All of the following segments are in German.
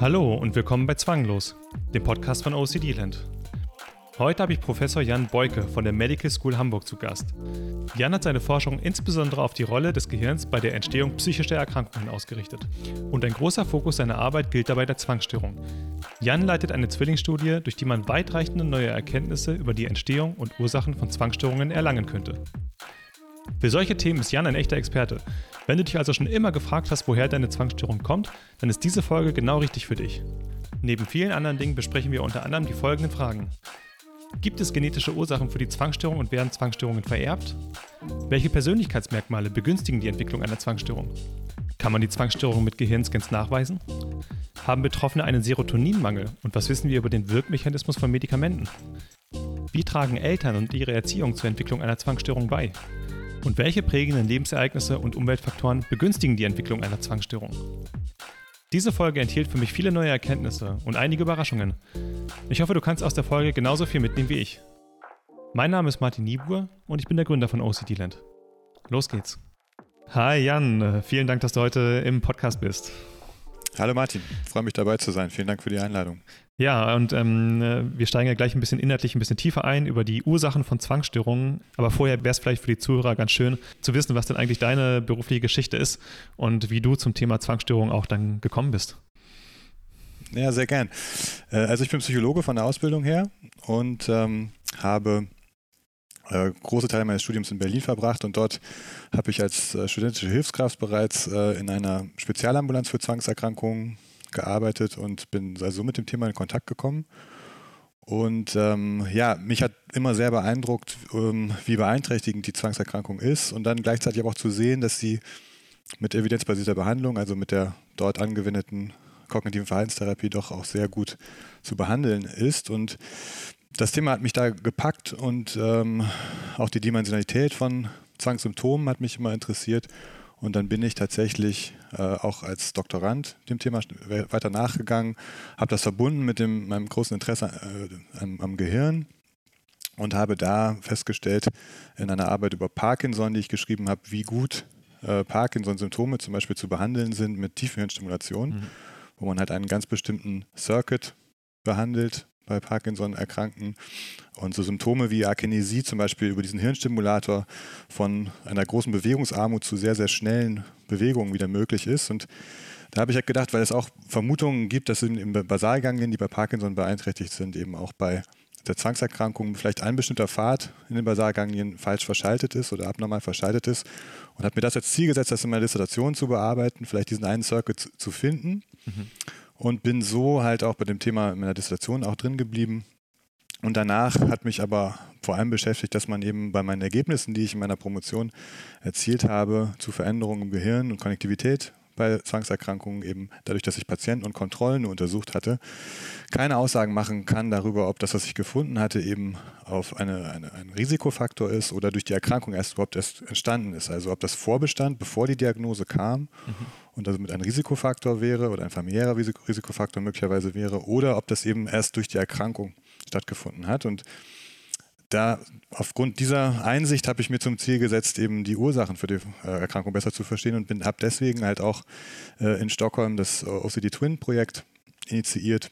Hallo und willkommen bei Zwanglos, dem Podcast von OCD Land. Heute habe ich Professor Jan Beuke von der Medical School Hamburg zu Gast. Jan hat seine Forschung insbesondere auf die Rolle des Gehirns bei der Entstehung psychischer Erkrankungen ausgerichtet. Und ein großer Fokus seiner Arbeit gilt dabei der Zwangsstörung. Jan leitet eine Zwillingsstudie, durch die man weitreichende neue Erkenntnisse über die Entstehung und Ursachen von Zwangsstörungen erlangen könnte. Für solche Themen ist Jan ein echter Experte. Wenn du dich also schon immer gefragt hast, woher deine Zwangsstörung kommt, dann ist diese Folge genau richtig für dich. Neben vielen anderen Dingen besprechen wir unter anderem die folgenden Fragen. Gibt es genetische Ursachen für die Zwangsstörung und werden Zwangsstörungen vererbt? Welche Persönlichkeitsmerkmale begünstigen die Entwicklung einer Zwangsstörung? Kann man die Zwangsstörung mit Gehirnscans nachweisen? Haben Betroffene einen Serotoninmangel und was wissen wir über den Wirkmechanismus von Medikamenten? Wie tragen Eltern und ihre Erziehung zur Entwicklung einer Zwangsstörung bei? Und welche prägenden Lebensereignisse und Umweltfaktoren begünstigen die Entwicklung einer Zwangsstörung? Diese Folge enthielt für mich viele neue Erkenntnisse und einige Überraschungen. Ich hoffe, du kannst aus der Folge genauso viel mitnehmen wie ich. Mein Name ist Martin Niebuhr und ich bin der Gründer von OCD Land. Los geht's. Hi Jan, vielen Dank, dass du heute im Podcast bist. Hallo Martin, freue mich dabei zu sein. Vielen Dank für die Einladung. Ja, und ähm, wir steigen ja gleich ein bisschen inhaltlich ein bisschen tiefer ein über die Ursachen von Zwangsstörungen. Aber vorher wäre es vielleicht für die Zuhörer ganz schön zu wissen, was denn eigentlich deine berufliche Geschichte ist und wie du zum Thema Zwangsstörung auch dann gekommen bist. Ja, sehr gern. Äh, also ich bin Psychologe von der Ausbildung her und ähm, habe äh, große Teile meines Studiums in Berlin verbracht und dort habe ich als äh, studentische Hilfskraft bereits äh, in einer Spezialambulanz für Zwangserkrankungen gearbeitet und bin also mit dem Thema in Kontakt gekommen. Und ähm, ja, mich hat immer sehr beeindruckt, ähm, wie beeinträchtigend die Zwangserkrankung ist und dann gleichzeitig aber auch zu sehen, dass sie mit evidenzbasierter Behandlung, also mit der dort angewendeten kognitiven Verhaltenstherapie doch auch sehr gut zu behandeln ist. Und das Thema hat mich da gepackt und ähm, auch die Dimensionalität von Zwangssymptomen hat mich immer interessiert. Und dann bin ich tatsächlich äh, auch als Doktorand dem Thema weiter nachgegangen, habe das verbunden mit dem, meinem großen Interesse äh, am, am, Gehirn und habe da festgestellt in einer Arbeit über Parkinson, die ich geschrieben habe, wie gut äh, Parkinson-Symptome zum Beispiel zu behandeln sind mit Tiefenhirnstimulation, mhm. wo man halt einen ganz bestimmten Circuit behandelt, bei Parkinson-Erkrankten. Und so Symptome wie Akinesie zum Beispiel über diesen Hirnstimulator von einer großen Bewegungsarmut zu sehr, sehr schnellen Bewegungen wieder möglich ist. Und da habe ich halt gedacht, weil es auch Vermutungen gibt, dass in, Basalganglien, die bei Parkinson beeinträchtigt sind, eben auch bei der Zwangserkrankung vielleicht ein bestimmter Pfad in den Basalganglien falsch verschaltet ist oder abnormal verschaltet ist und habe mir das als Ziel gesetzt, das in meiner Dissertation zu bearbeiten, vielleicht diesen einen Circuit zu finden. Mhm und bin so halt auch bei dem Thema meiner Dissertation auch drin geblieben. Und danach hat mich aber vor allem beschäftigt, dass man eben bei meinen Ergebnissen, die ich in meiner Promotion erzielt habe, zu Veränderungen im Gehirn und Konnektivität bei Zwangserkrankungen eben dadurch, dass ich Patienten und Kontrollen nur untersucht hatte, keine Aussagen machen kann darüber, ob das, was ich gefunden hatte, eben auf eine, eine, ein Risikofaktor ist oder durch die Erkrankung erst überhaupt erst entstanden ist. Also ob das vorbestand, bevor die Diagnose kam mhm. und das mit einem Risikofaktor wäre oder ein familiärer Risikofaktor möglicherweise wäre oder ob das eben erst durch die Erkrankung stattgefunden hat. Und da aufgrund dieser Einsicht habe ich mir zum Ziel gesetzt, eben die Ursachen für die äh, Erkrankung besser zu verstehen und habe deswegen halt auch äh, in Stockholm das OCD Twin Projekt initiiert,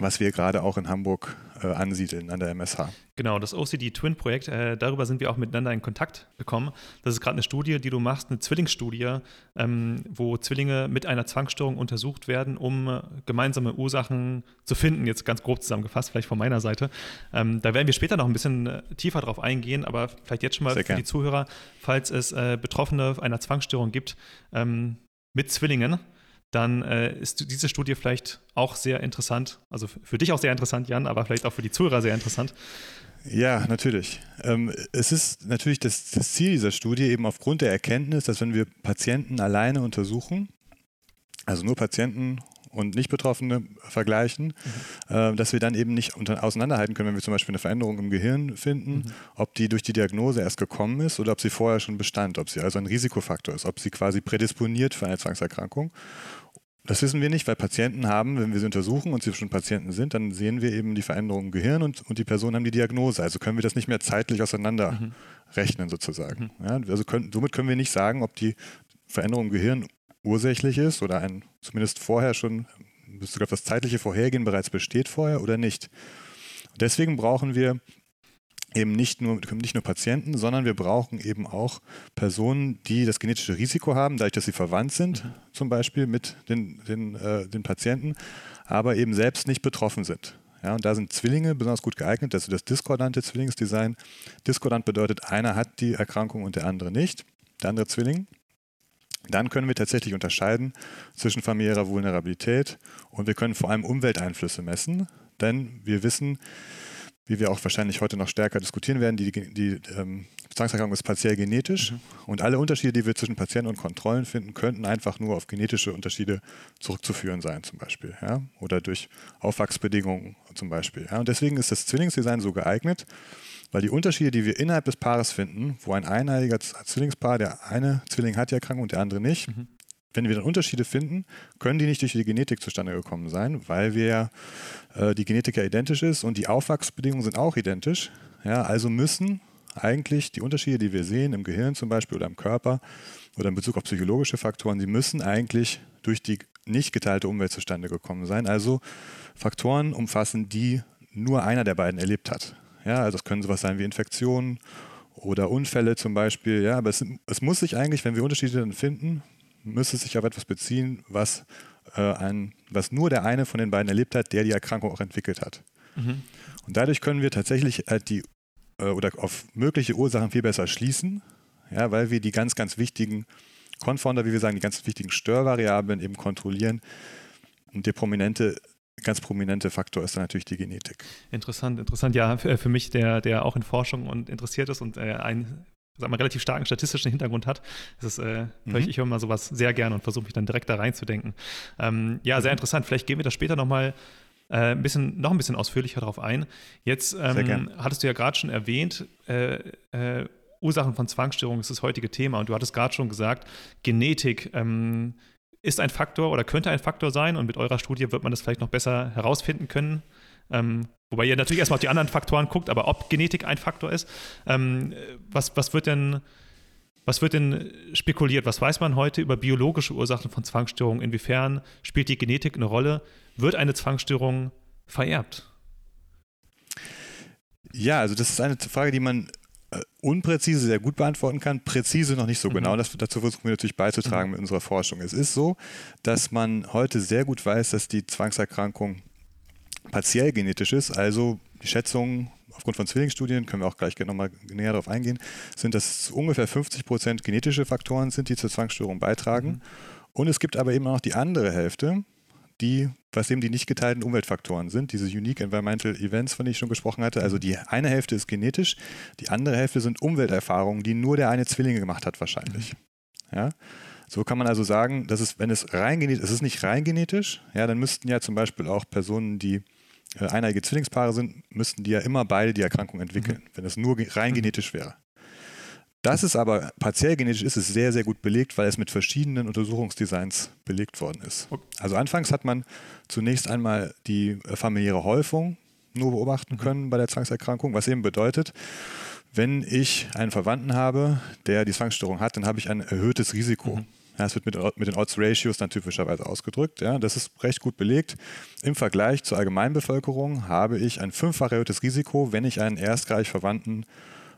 was wir gerade auch in Hamburg äh, ansiedeln an der MSH. Genau, das OCD Twin Projekt, äh, darüber sind wir auch miteinander in Kontakt gekommen. Das ist gerade eine Studie, die du machst, eine Zwillingsstudie, ähm, wo Zwillinge mit einer Zwangsstörung untersucht werden, um äh, gemeinsame Ursachen zu finden. Jetzt ganz grob zusammengefasst, vielleicht von meiner Seite. Ähm, da werden wir später noch ein bisschen äh, tiefer drauf eingehen, aber vielleicht jetzt schon mal Sehr für gern. die Zuhörer, falls es äh, Betroffene einer Zwangsstörung gibt ähm, mit Zwillingen dann äh, ist diese Studie vielleicht auch sehr interessant. Also für dich auch sehr interessant, Jan, aber vielleicht auch für die Zuhörer sehr interessant. Ja, natürlich. Ähm, es ist natürlich das, das, Ziel dieser Studie eben aufgrund der Erkenntnis, dass wenn wir Patienten alleine untersuchen, also nur Patienten und Nicht-Betroffene vergleichen, mhm. äh, dass wir dann eben nicht unter, auseinanderhalten können, wenn wir zum Beispiel eine Veränderung im Gehirn finden, mhm. ob die durch die Diagnose erst gekommen ist oder ob sie vorher schon bestand, ob sie also ein Risikofaktor ist, ob sie quasi prädisponiert für eine Zwangserkrankung. Das wissen wir nicht, weil Patienten haben, wenn wir sie untersuchen und sie schon Patienten sind, dann sehen wir eben die Veränderungen im Gehirn und, und die Personen haben die Diagnose. Also können wir das nicht mehr zeitlich auseinanderrechnen mhm. sozusagen. Mhm. Ja, also können, somit können wir nicht sagen, ob die Veränderung im Gehirn ursächlich ist oder ein zumindest vorher schon sogar das zeitliche Vorhergehen bereits besteht vorher oder nicht. deswegen brauchen wir eben nicht nur, nicht nur Patienten, sondern wir brauchen eben auch Personen, die das genetische Risiko haben, dadurch, dass sie verwandt sind, mhm. zum Beispiel mit den, den, äh, den Patienten, aber eben selbst nicht betroffen sind. Ja, und da sind Zwillinge besonders gut geeignet, das ist das diskordante Zwillingsdesign. Diskordant bedeutet, einer hat die Erkrankung und der andere nicht, der andere Zwilling. Dann können wir tatsächlich unterscheiden zwischen familiärer Vulnerabilität und wir können vor allem Umwelteinflüsse messen, denn wir wissen, wie wir auch wahrscheinlich heute noch stärker diskutieren werden, die, die ähm, Zwangserkrankung ist partiell genetisch mhm. und alle Unterschiede, die wir zwischen Patienten und Kontrollen finden, könnten einfach nur auf genetische Unterschiede zurückzuführen sein, zum Beispiel. Ja? Oder durch Aufwachsbedingungen zum Beispiel. Ja? Und deswegen ist das Zwillingsdesign so geeignet, weil die Unterschiede, die wir innerhalb des Paares finden, wo ein einheiliger Zwillingspaar, der eine Zwilling hat die Erkrankung und der andere nicht, mhm wenn wir dann Unterschiede finden, können die nicht durch die Genetik zustande gekommen sein, weil wir äh, die Genetik ja identisch ist und die Aufwachsbedingungen sind auch identisch. Ja, also müssen eigentlich die Unterschiede, die wir sehen im Gehirn zum Beispiel oder im Körper oder in Bezug auf psychologische Faktoren, die müssen eigentlich durch die nicht geteilte Umwelt zustande gekommen sein. Also Faktoren umfassen, die nur einer der beiden erlebt hat. Ja, also es können sowas sein wie Infektionen oder Unfälle zum Beispiel. Ja, aber es, es muss sich eigentlich, wenn wir Unterschiede dann finden, müsste sich auf etwas beziehen, was, äh, ein, was nur der eine von den beiden erlebt hat, der die Erkrankung auch entwickelt hat. Mhm. Und dadurch können wir tatsächlich äh, die äh, oder auf mögliche Ursachen viel besser schließen, ja, weil wir die ganz, ganz wichtigen Confounder, wie wir sagen, die ganz wichtigen Störvariablen eben kontrollieren. Und der prominente ganz prominente Faktor ist dann natürlich die Genetik. Interessant, interessant. Ja, für, für mich, der, der auch in Forschung und interessiert ist und äh, ein sag mal, relativ starken statistischen Hintergrund hat. Das ist, äh, mhm. ich, ich höre mal sowas sehr gerne und versuche mich dann direkt da reinzudenken. Ähm, ja, sehr mhm. interessant. Vielleicht gehen wir da später nochmal äh, ein bisschen, noch ein bisschen ausführlicher darauf ein. Jetzt ähm, hattest du ja gerade schon erwähnt, äh, äh, Ursachen von Zwangsstörungen ist das heutige Thema und du hattest gerade schon gesagt, Genetik ähm, ist ein Faktor oder könnte ein Faktor sein und mit eurer Studie wird man das vielleicht noch besser herausfinden können. Ähm, wobei ihr natürlich erstmal auf die anderen Faktoren guckt, aber ob Genetik ein Faktor ist, ähm, was, was wird denn was wird denn spekuliert? Was weiß man heute über biologische Ursachen von Zwangsstörungen? Inwiefern spielt die Genetik eine Rolle? Wird eine Zwangsstörung vererbt? Ja, also das ist eine Frage, die man äh, unpräzise sehr gut beantworten kann, präzise noch nicht so mhm. genau. Das, dazu versuchen wir natürlich beizutragen mhm. mit unserer Forschung. Es ist so, dass man heute sehr gut weiß, dass die Zwangserkrankung partiell genetisch ist, also die Schätzungen aufgrund von Zwillingsstudien, können wir auch gleich nochmal näher darauf eingehen, sind, dass ungefähr 50 Prozent genetische Faktoren sind, die zur Zwangsstörung beitragen. Mhm. Und es gibt aber eben auch noch die andere Hälfte, die, was eben die nicht geteilten Umweltfaktoren sind, diese Unique Environmental Events, von denen ich schon gesprochen hatte. Also die eine Hälfte ist genetisch, die andere Hälfte sind Umwelterfahrungen, die nur der eine Zwilling gemacht hat wahrscheinlich. Mhm. Ja? So kann man also sagen, dass es, wenn es rein genetisch, es ist nicht rein genetisch, ja, dann müssten ja zum Beispiel auch Personen, die äh, eineiige Zwillingspaare sind, müssten die ja immer beide die Erkrankung entwickeln, mhm. wenn es nur rein mhm. genetisch wäre. Dass es aber partiell genetisch ist, ist sehr, sehr gut belegt, weil es mit verschiedenen Untersuchungsdesigns belegt worden ist. Also anfangs hat man zunächst einmal die äh, familiäre Häufung nur beobachten mhm. können bei der Zwangserkrankung, was eben bedeutet, wenn ich einen Verwandten habe, der die Zwangsstörung hat, dann habe ich ein erhöhtes Risiko. Mhm. Ja, es wird mit, mit den Odds-Ratios dann typischerweise ausgedrückt. Ja, das ist recht gut belegt. Im Vergleich zur Allgemeinbevölkerung habe ich ein fünffach erhöhtes Risiko, wenn ich einen erstreich Verwandten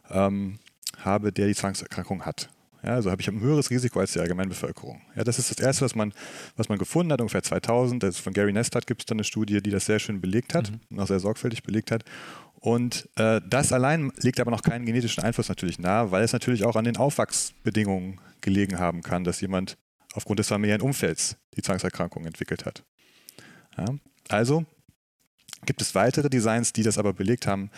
ähm, habe, der die Zwangserkrankung hat. Ja, also habe ich ein höheres Risiko als die Allgemeinbevölkerung. Ja, das ist das Erste, was man, was man gefunden hat, ungefähr 2000. Das von Gary Nestad gibt es dann eine Studie, die das sehr schön belegt hat, mhm. auch sehr sorgfältig belegt hat. Und äh, das allein legt aber noch keinen genetischen Einfluss natürlich nahe, weil es natürlich auch an den Aufwachsbedingungen gelegen haben kann, dass jemand aufgrund des familiären Umfelds die Zwangserkrankung entwickelt hat. Ja, also gibt es weitere Designs, die das aber belegt haben,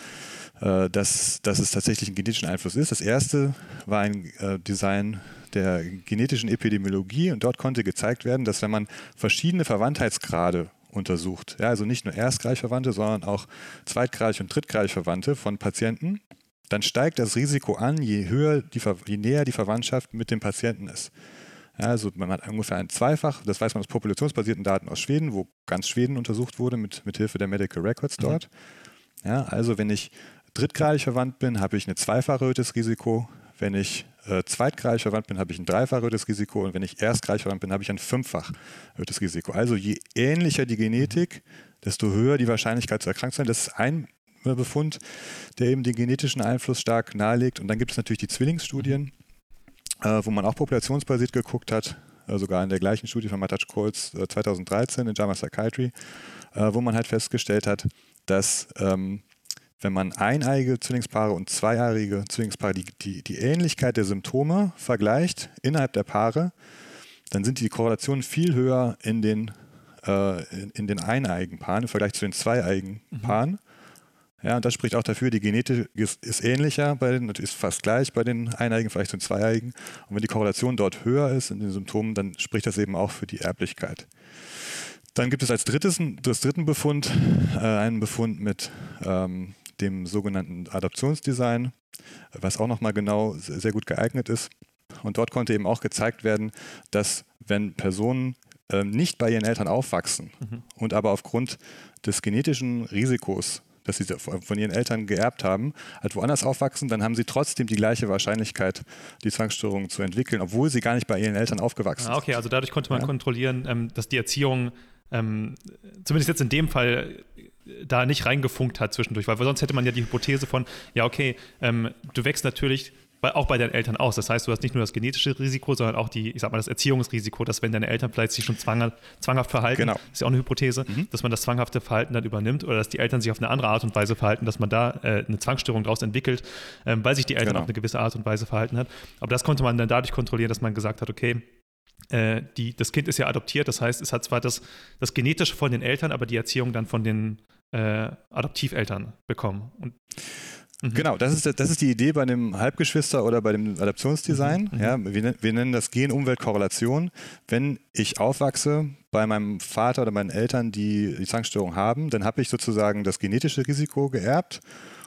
äh, dass, dass es tatsächlich einen genetischen Einfluss ist. Das erste war ein äh, Design der genetischen Epidemiologie und dort konnte gezeigt werden, dass wenn man verschiedene Verwandtheitsgrade untersucht. Ja, also nicht nur Erstgleichverwandte, sondern auch Zweitgleich- und Drittgleichverwandte von Patienten. Dann steigt das Risiko an, je höher, die, je näher die Verwandtschaft mit dem Patienten ist. Ja, also man hat ungefähr ein Zweifach, das weiß man aus populationsbasierten Daten aus Schweden, wo ganz Schweden untersucht wurde mit, mit Hilfe der Medical Records dort. Mhm. Ja, also wenn ich drittgradig verwandt bin, habe ich ein zweifach erhöhtes Risiko. Wenn ich äh, zweitgleich verwandt bin, habe ich ein dreifach erhöhtes Risiko und wenn ich erstgleich verwandt bin, habe ich ein fünffach erhöhtes Risiko. Also je ähnlicher die Genetik, desto höher die Wahrscheinlichkeit zu erkrankt sein. Das ist ein Befund, der eben den genetischen Einfluss stark nahelegt. Und dann gibt es natürlich die Zwillingsstudien, äh, wo man auch populationsbasiert geguckt hat, äh, sogar in der gleichen Studie von Mataj Coles äh, 2013 in JAMA Psychiatry, äh, wo man halt festgestellt hat, dass ähm, wenn man eineige Zwillingspaare und zweieiige Zwillingspaare die, die, die Ähnlichkeit der Symptome vergleicht innerhalb der Paare, dann sind die Korrelationen viel höher in den, äh, in, in, den eineigen Paaren im Vergleich zu den zweieigen mhm. Paaren. Ja, und das spricht auch dafür, die Genetik ist, ist, ähnlicher bei den, ist fast gleich bei den Eineigen, vielleicht zu den Zweieigen. Und wenn die Korrelation dort höher ist in den Symptomen, dann spricht das eben auch für die Erblichkeit. Dann gibt es als drittes, das dritten Befund äh, einen Befund mit ähm, dem sogenannten Adoptionsdesign, was auch nochmal genau sehr gut geeignet ist. Und dort konnte eben auch gezeigt werden, dass wenn Personen äh, nicht bei ihren Eltern aufwachsen mhm. und aber aufgrund des genetischen Risikos, das sie von ihren Eltern geerbt haben, halt woanders aufwachsen, dann haben sie trotzdem die gleiche Wahrscheinlichkeit, die Zwangsstörung zu entwickeln, obwohl sie gar nicht bei ihren Eltern aufgewachsen ah, okay, also dadurch konnte man ja. kontrollieren, ähm, dass die Erziehung ähm, zumindest jetzt in dem Fall da nicht reingefunkt hat zwischendurch, weil sonst hätte man ja die Hypothese von, ja, okay, ähm, du wächst natürlich auch bei deinen Eltern aus. Das heißt, du hast nicht nur das genetische Risiko, sondern auch die, ich sag mal, das Erziehungsrisiko, dass wenn deine Eltern vielleicht sich schon zwanghaft, zwanghaft verhalten, genau. ist ja auch eine Hypothese, mhm. dass man das zwanghafte Verhalten dann übernimmt oder dass die Eltern sich auf eine andere Art und Weise verhalten, dass man da äh, eine Zwangsstörung daraus entwickelt, ähm, weil sich die Eltern genau. auf eine gewisse Art und Weise verhalten hat. Aber das konnte man dann dadurch kontrollieren, dass man gesagt hat, okay, äh, die, das Kind ist ja adoptiert, das heißt, es hat zwar das, das Genetische von den Eltern, aber die Erziehung dann von den äh, Adoptiveltern bekommen. Und, mhm. Genau, das ist, das ist die Idee bei dem Halbgeschwister oder bei dem Adoptionsdesign. Mhm. Ja, wir, wir nennen das Gen-Umwelt-Korrelation. Wenn ich aufwachse bei meinem Vater oder meinen Eltern, die die Zwangsstörung haben, dann habe ich sozusagen das genetische Risiko geerbt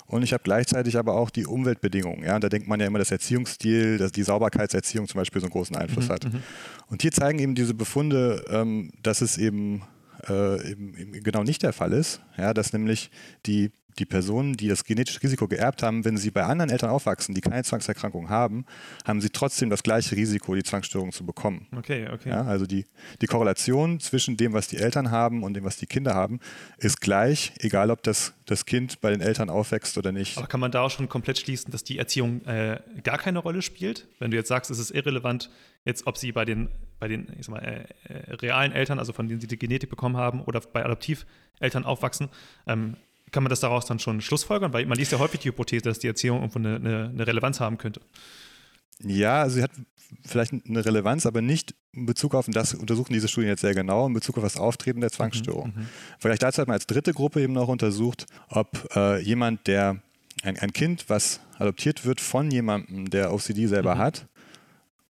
und ich habe gleichzeitig aber auch die Umweltbedingungen. Ja? Und da denkt man ja immer, dass Erziehungsstil, dass die Sauberkeitserziehung zum Beispiel so einen großen Einfluss mhm, hat. Mhm. Und hier zeigen eben diese Befunde, ähm, dass es eben, äh, eben, eben, genau nicht der Fall ist. Ja? Dass nämlich die die Personen, die das genetische Risiko geerbt haben, wenn sie bei anderen Eltern aufwachsen, die keine Zwangserkrankung haben, haben sie trotzdem das gleiche Risiko, die Zwangsstörung zu bekommen. Okay, okay. Ja, also die, die Korrelation zwischen dem, was die Eltern haben und dem, was die Kinder haben, ist gleich, egal ob das, das Kind bei den Eltern aufwächst oder nicht. Aber kann man da auch schon komplett schließen, dass die Erziehung äh, gar keine Rolle spielt? Wenn du jetzt sagst, es ist irrelevant, jetzt ob sie bei den, bei den ich sag mal, äh, äh, realen Eltern, also von denen sie die Genetik bekommen haben, oder bei Adoptiveltern aufwachsen, ähm, kann man das daraus dann schon schlussfolgern? Weil man liest ja häufig die Hypothese, dass die Erziehung irgendwo eine, eine, eine Relevanz haben könnte. Ja, also sie hat vielleicht eine Relevanz, aber nicht in Bezug auf, und das untersuchen diese Studien jetzt sehr genau, in Bezug auf das Auftreten der Zwangsstörung. Mhm, mhm. Vielleicht dazu hat man als dritte Gruppe eben noch untersucht, ob äh, jemand, der ein, ein, Kind, was adoptiert wird von jemandem, der OCD selber mhm. hat,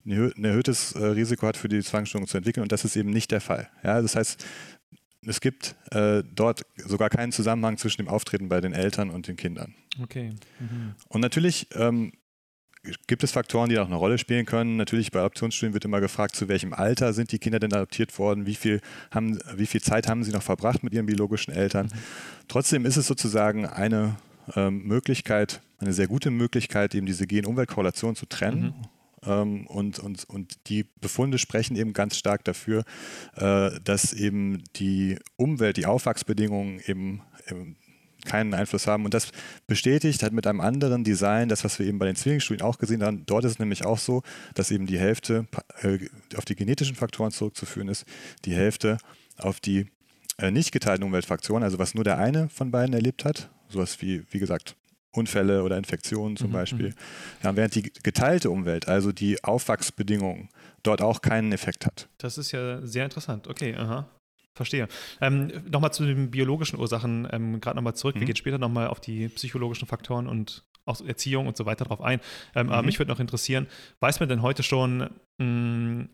ein erhöhtes äh, Risiko hat, für die Zwangsstörung zu entwickeln. Und das ist eben nicht der Fall. Ja, das heißt, es gibt äh, dort sogar keinen Zusammenhang zwischen dem Auftreten bei den Eltern und den Kindern. Okay. Mhm. Und natürlich ähm, gibt es Faktoren, die auch eine Rolle spielen können. Natürlich bei Adoptionsstudien wird immer gefragt, zu welchem Alter sind die Kinder denn adoptiert worden, wie viel, haben, wie viel Zeit haben sie noch verbracht mit ihren biologischen Eltern. Mhm. Trotzdem ist es sozusagen eine ähm, Möglichkeit, eine sehr gute Möglichkeit, eben diese Gen-Umwelt-Korrelation zu trennen. Mhm ähm, und, und, und die Befunde sprechen eben ganz stark dafür, äh, dass eben die Umwelt, die Aufwachsbedingungen eben, eben keinen Einfluss haben. Und das bestätigt halt mit einem anderen Design, das, was wir eben bei den Zwillingsstudien auch gesehen haben. Dort ist es nämlich auch so, dass eben die Hälfte äh, auf die genetischen Faktoren zurückzuführen ist, die Hälfte auf die äh, nicht geteilten Umweltfaktoren, also was nur der eine von beiden erlebt hat. Sowas wie, wie gesagt, Unfälle oder Infektionen zum mhm, Beispiel. Mhm. Ja, während die geteilte Umwelt, also die Aufwachsbedingungen, dort auch keinen Effekt hat. Das ist ja sehr interessant. Okay, aha. Verstehe. Ähm, nochmal zu den biologischen Ursachen, ähm, gerade nochmal zurück. Mhm. Wir gehen später nochmal auf die psychologischen Faktoren und auch Erziehung und so weiter drauf ein. Ähm, mhm. Aber mich würde noch interessieren, weiß man denn heute schon, mh, mm,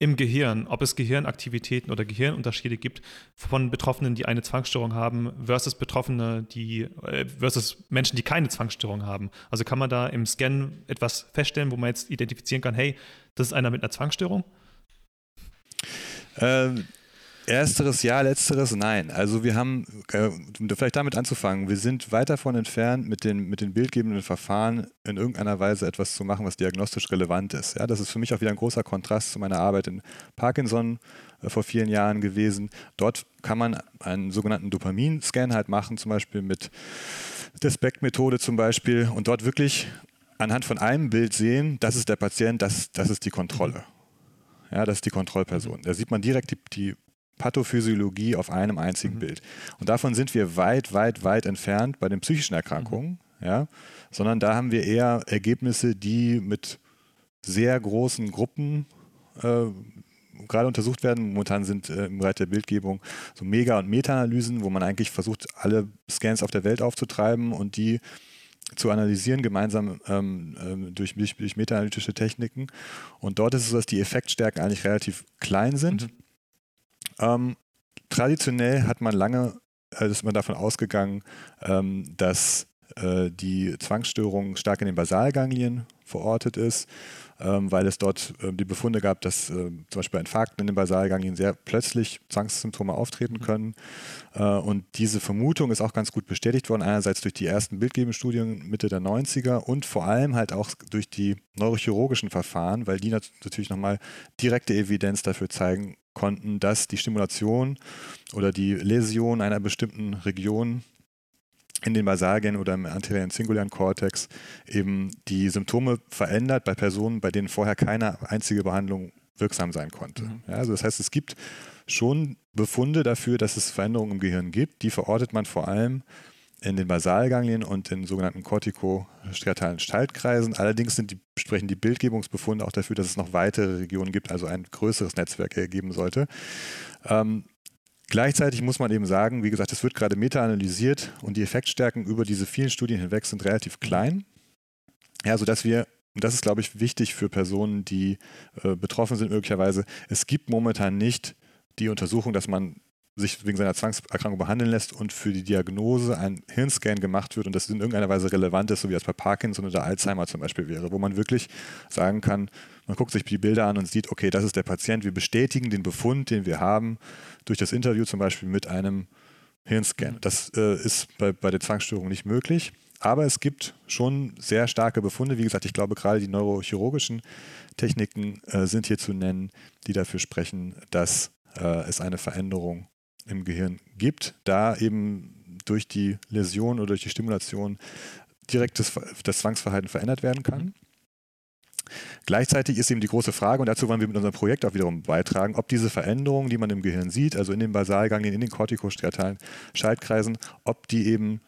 im Gehirn, ob es Gehirnaktivitäten oder Gehirnunterschiede gibt von Betroffenen, die eine Zwangsstörung haben, versus Betroffene, die äh, versus Menschen, die keine Zwangsstörung haben. Also kann man da im Scan etwas feststellen, wo man jetzt identifizieren kann, hey, das ist einer mit einer Zwangsstörung? Ähm, Ersteres ja, letzteres nein. Also wir haben, äh, vielleicht damit anzufangen, wir sind weit davon entfernt, mit den, mit den bildgebenden Verfahren in irgendeiner Weise etwas zu machen, was diagnostisch relevant ist. Ja, das ist für mich auch wieder ein großer Kontrast zu meiner Arbeit in Parkinson äh, vor vielen Jahren gewesen. Dort kann man einen sogenannten Dopaminscan halt machen, zum Beispiel mit der SPECT-Methode zum Beispiel und dort wirklich anhand von einem Bild sehen, das ist der Patient, das, das ist die Kontrolle. Ja, das ist die Kontrollperson. Da sieht man direkt die, die Pathophysiologie auf einem einzigen mhm. Bild. Und davon sind wir weit, weit, weit entfernt bei den psychischen Erkrankungen, mhm. ja, sondern da haben wir eher Ergebnisse, die mit sehr großen Gruppen äh, gerade untersucht werden. Momentan sind äh, im Bereich der Bildgebung so Mega- und Meta-Analysen, wo man eigentlich versucht, alle Scans auf der Welt aufzutreiben und die zu analysieren, gemeinsam ähm, ähm, durch, durch, durch meta-analytische Techniken. Und dort ist es so, dass die Effektstärken eigentlich relativ klein sind. Mhm. Ähm, traditionell hat man lange, äh, ist man davon ausgegangen, ähm, dass äh, die Zwangsstörung stark in den Basalganglien verortet ist weil es dort äh, die Befunde gab, dass äh, zum Beispiel bei Infarkten in den Basalganglien sehr plötzlich Zwangssymptome auftreten mhm. können. Äh, und diese Vermutung ist auch ganz gut bestätigt worden, einerseits durch die ersten Bildgebungsstudien Mitte der 90er und vor allem halt auch durch die neurochirurgischen Verfahren, weil die natürlich nochmal direkte Evidenz dafür zeigen konnten, dass die Stimulation oder die Läsion einer bestimmten Region in den Basalien oder im anterior singulären Kortex eben die Symptome verändert bei Personen, bei denen vorher keine einzige Behandlung wirksam sein konnte. Mhm. Ja, also das heißt, es gibt schon Befunde dafür, dass es Veränderungen im Gehirn gibt. Die verortet man vor allem in den Basalganglien und in sogenannten kortikostriatalen Schaltkreisen. Allerdings sind die, sprechen die Bildgebungsbefunde auch dafür, dass es noch weitere Regionen gibt, also ein größeres Netzwerk ergeben sollte. Ähm, Gleichzeitig muss man eben sagen, wie gesagt, es wird gerade meta-analysiert und die Effektstärken über diese vielen Studien hinweg sind relativ klein. Ja, sodass wir, und das ist, glaube ich, wichtig für Personen, die äh, betroffen sind möglicherweise, es gibt momentan nicht die Untersuchung, dass man sich wegen seiner Zwangserkrankung behandeln lässt und für die Diagnose ein Hirnscan gemacht wird und das in irgendeiner Weise relevant ist, so wie das bei Parkinson oder Alzheimer zum Beispiel wäre, wo man wirklich sagen kann, man guckt sich die Bilder an und sieht, okay, das ist der Patient, wir bestätigen den Befund, den wir haben, durch das Interview zum Beispiel mit einem Hirnscan. Mhm. Das äh, ist bei, bei der Zwangsstörung nicht möglich. Aber es gibt schon sehr starke Befunde. Wie gesagt, ich glaube, gerade die neurochirurgischen Techniken äh, sind hier zu nennen, die dafür sprechen, dass äh, es eine Veränderung im Gehirn gibt, da eben durch die Läsion oder durch die Stimulation direkt das, das Zwangsverhalten verändert werden kann. Mhm. Gleichzeitig ist eben die große Frage, und dazu wollen wir mit unserem Projekt auch wiederum beitragen, ob diese Veränderungen, die man im Gehirn sieht, also in den Basalganglien, in den kortikostriatalen Schaltkreisen, ob die eben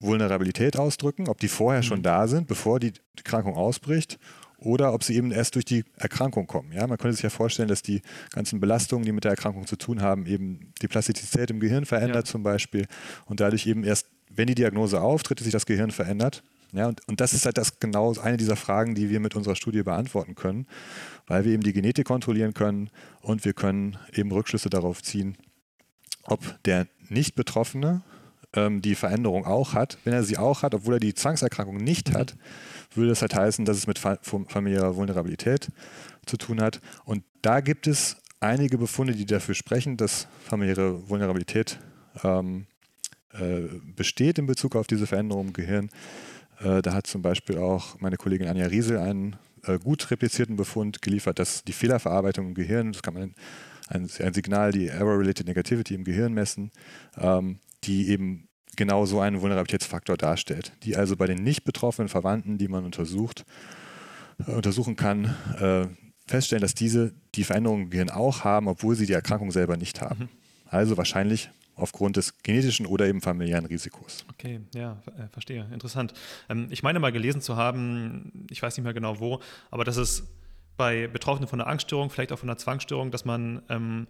Vulnerabilität ausdrücken, ob die vorher schon mhm. da sind, bevor die Erkrankung ausbricht, oder ob sie eben erst durch die Erkrankung kommen. Ja, man könnte sich ja vorstellen, dass die ganzen Belastungen, die mit der Erkrankung zu tun haben, eben die Plastizität im Gehirn verändert ja. zum Beispiel und dadurch eben erst, wenn die Diagnose auftritt, sich das Gehirn verändert. Ja, und, und das ist halt das genau eine dieser Fragen, die wir mit unserer Studie beantworten können, weil wir eben die Genetik kontrollieren können und wir können eben Rückschlüsse darauf ziehen, ob der Nicht-Betroffene ähm, die Veränderung auch hat. Wenn er sie auch hat, obwohl er die Zwangserkrankung nicht hat, würde das halt heißen, dass es mit familiärer Vulnerabilität zu tun hat. Und da gibt es einige Befunde, die dafür sprechen, dass familiäre Vulnerabilität ähm, äh, besteht in Bezug auf diese Veränderung im Gehirn. Äh, da hat zum Beispiel auch meine Kollegin Anja Riesel einen äh, gut replizierten Befund geliefert, dass die Fehlerverarbeitung im Gehirn, das kann man ein, ein Signal, die Error-Related Negativity im Gehirn messen, ähm, die eben genau so einen Vulnerabilitätsfaktor darstellt, die also bei den nicht betroffenen Verwandten, die man untersucht, äh, untersuchen kann, äh, feststellen, dass diese die Veränderungen im Gehirn auch haben, obwohl sie die Erkrankung selber nicht haben. Mhm. Also wahrscheinlich aufgrund des genetischen oder eben familiären Risikos. Okay, ja, äh, verstehe. Interessant. Ähm, ich meine mal gelesen zu haben, ich weiß nicht mehr genau wo, aber dass es bei Betroffenen von einer Angststörung, vielleicht auch von einer Zwangsstörung, dass man ähm,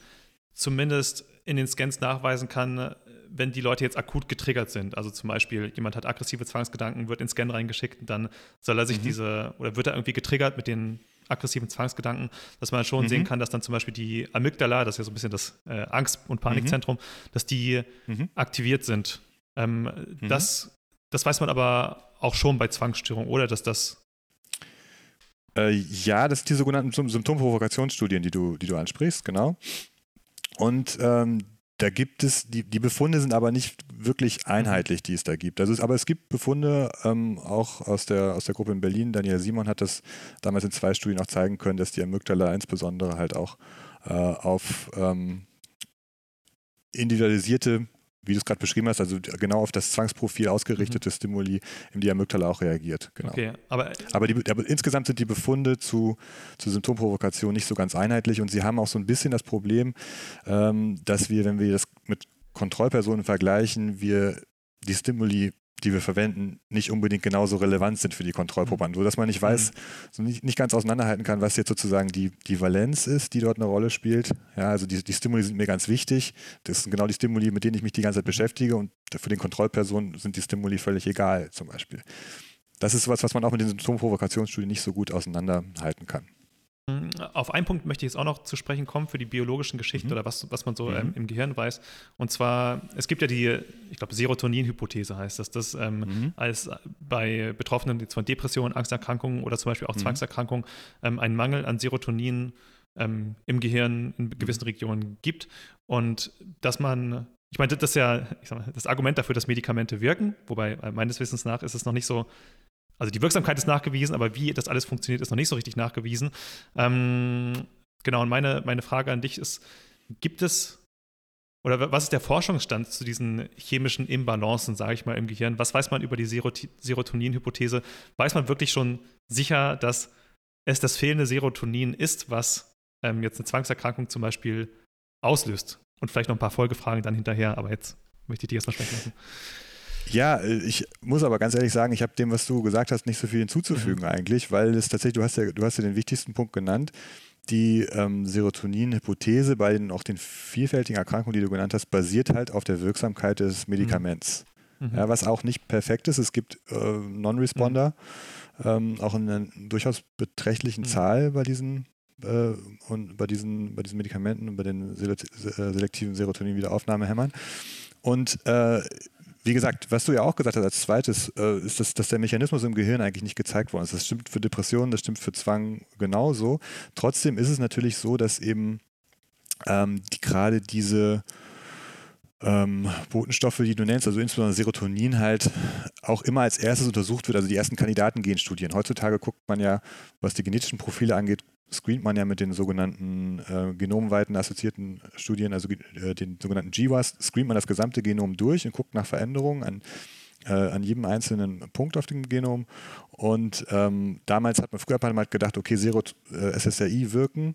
zumindest in den Scans nachweisen kann, wenn die Leute jetzt akut getriggert sind. Also zum Beispiel, jemand hat aggressive Zwangsgedanken, wird in den Scan reingeschickt und dann soll er sich mhm. diese, oder wird er irgendwie getriggert mit den aggressiven Zwangsgedanken, dass man schon mhm. sehen kann, dass dann zum Beispiel die Amygdala, das ist ja so ein bisschen das äh, Angst- und Panikzentrum, mhm. dass die mhm. aktiviert sind. Ähm, mhm. das, das weiß man aber auch schon bei Zwangsstörungen, oder dass das äh, ja, das sind die sogenannten Symptomprovokationsstudien, die du, die du ansprichst, genau. und ähm, da gibt es, die, die Befunde sind aber nicht wirklich einheitlich, die es da gibt. Also es, aber es gibt Befunde ähm, auch aus der, aus der Gruppe in Berlin. Daniel Simon hat das damals in zwei Studien auch zeigen können, dass die Amygdala insbesondere halt auch äh, auf ähm, individualisierte wie du es gerade beschrieben hast, also genau auf das Zwangsprofil ausgerichtete mhm. Stimuli im die Amygdala auch reagiert. Genau. Okay, aber, aber, die, aber, insgesamt sind die Befunde zu, zu Symptomprovokation nicht so ganz einheitlich und sie haben auch so ein bisschen das Problem, ähm, dass wir, wenn wir das mit Kontrollpersonen vergleichen, wir die Stimuli die wir verwenden, nicht unbedingt genauso relevant sind für die Kontrollprobanden, mhm. sodass man nicht weiß, mhm. so nicht, nicht, ganz auseinanderhalten kann, was jetzt sozusagen die, die Valenz ist, die dort eine Rolle spielt. Ja, also die, die Stimuli sind mir ganz wichtig. Das sind genau die Stimuli, mit denen ich mich die ganze Zeit beschäftige und für den Kontrollpersonen sind die Stimuli völlig egal, zum Beispiel. Das ist was, was man auch mit den Symptomprovokationsstudien nicht so gut auseinanderhalten kann. Auf einen Punkt möchte ich jetzt auch noch zu sprechen kommen für die biologischen Geschichten mhm. oder was, was man so mhm. ähm, im Gehirn weiß. Und zwar, es gibt ja die, ich glaube, Serotonin-Hypothese heißt das, dass ähm, mhm. als bei Betroffenen von Depressionen, Angsterkrankungen oder zum Beispiel auch mhm. Zwangserkrankungen ähm, einen Mangel an Serotonin ähm, im Gehirn in gewissen Regionen gibt. Und dass man ich meine, das ist ja mal, das Argument dafür, dass Medikamente wirken, wobei äh, meines Wissens nach ist es noch nicht so also die Wirksamkeit ist nachgewiesen, aber wie das alles funktioniert, ist noch nicht so richtig nachgewiesen. Ähm, genau, und meine, meine Frage an dich ist, gibt es oder was ist der Forschungsstand zu diesen chemischen Imbalancen, sage ich mal, im Gehirn? Was weiß man über die Serotonin-Hypothese? Weiß man wirklich schon sicher, dass es das fehlende Serotonin ist, was ähm, jetzt eine Zwangserkrankung zum Beispiel auslöst? Und vielleicht noch ein paar Folgefragen dann hinterher, aber jetzt möchte ich dich erstmal sprechen lassen. Ja, äh, ich muss aber ganz ehrlich sagen, ich habe dem, was du gesagt hast, nicht so viel hinzuzufügen mhm. eigentlich, weil es tatsächlich, du hast ja, du hast ja den wichtigsten Punkt genannt. Die ähm, Serotonin-Hypothese bei den auch den vielfältigen Erkrankungen, die du genannt hast, basiert halt auf der Wirksamkeit des Medikaments. Mhm. Ja, was auch nicht perfekt ist. Es gibt äh, Non-Responder, mhm. ähm, auch in einer durchaus beträchtlichen mhm. Zahl bei diesen äh, und bei diesen, bei diesen Medikamenten und bei den äh, selektiven Serotonin-Wiederaufnahmehämmern. Und äh, wie gesagt, was du ja auch gesagt hast als zweites, äh, ist, dass, dass der Mechanismus im Gehirn eigentlich nicht gezeigt worden ist. Das stimmt für Depressionen, das stimmt für Zwang genauso. Trotzdem ist es natürlich so, dass eben ähm, die, gerade diese ähm, Botenstoffe, die du nennst, also insbesondere Serotonin halt auch immer als erstes untersucht wird, also die ersten Kandidatengenstudien. Heutzutage guckt man ja, was die genetischen Profile angeht, screent man ja mit den sogenannten äh, genomweiten assoziierten Studien, also äh, den sogenannten GWAS, screent man das gesamte Genom durch und guckt nach Veränderungen an, äh, an jedem einzelnen Punkt auf dem Genom. Und ähm, damals hat man früher hat man halt gedacht, okay, Serot, äh, wirken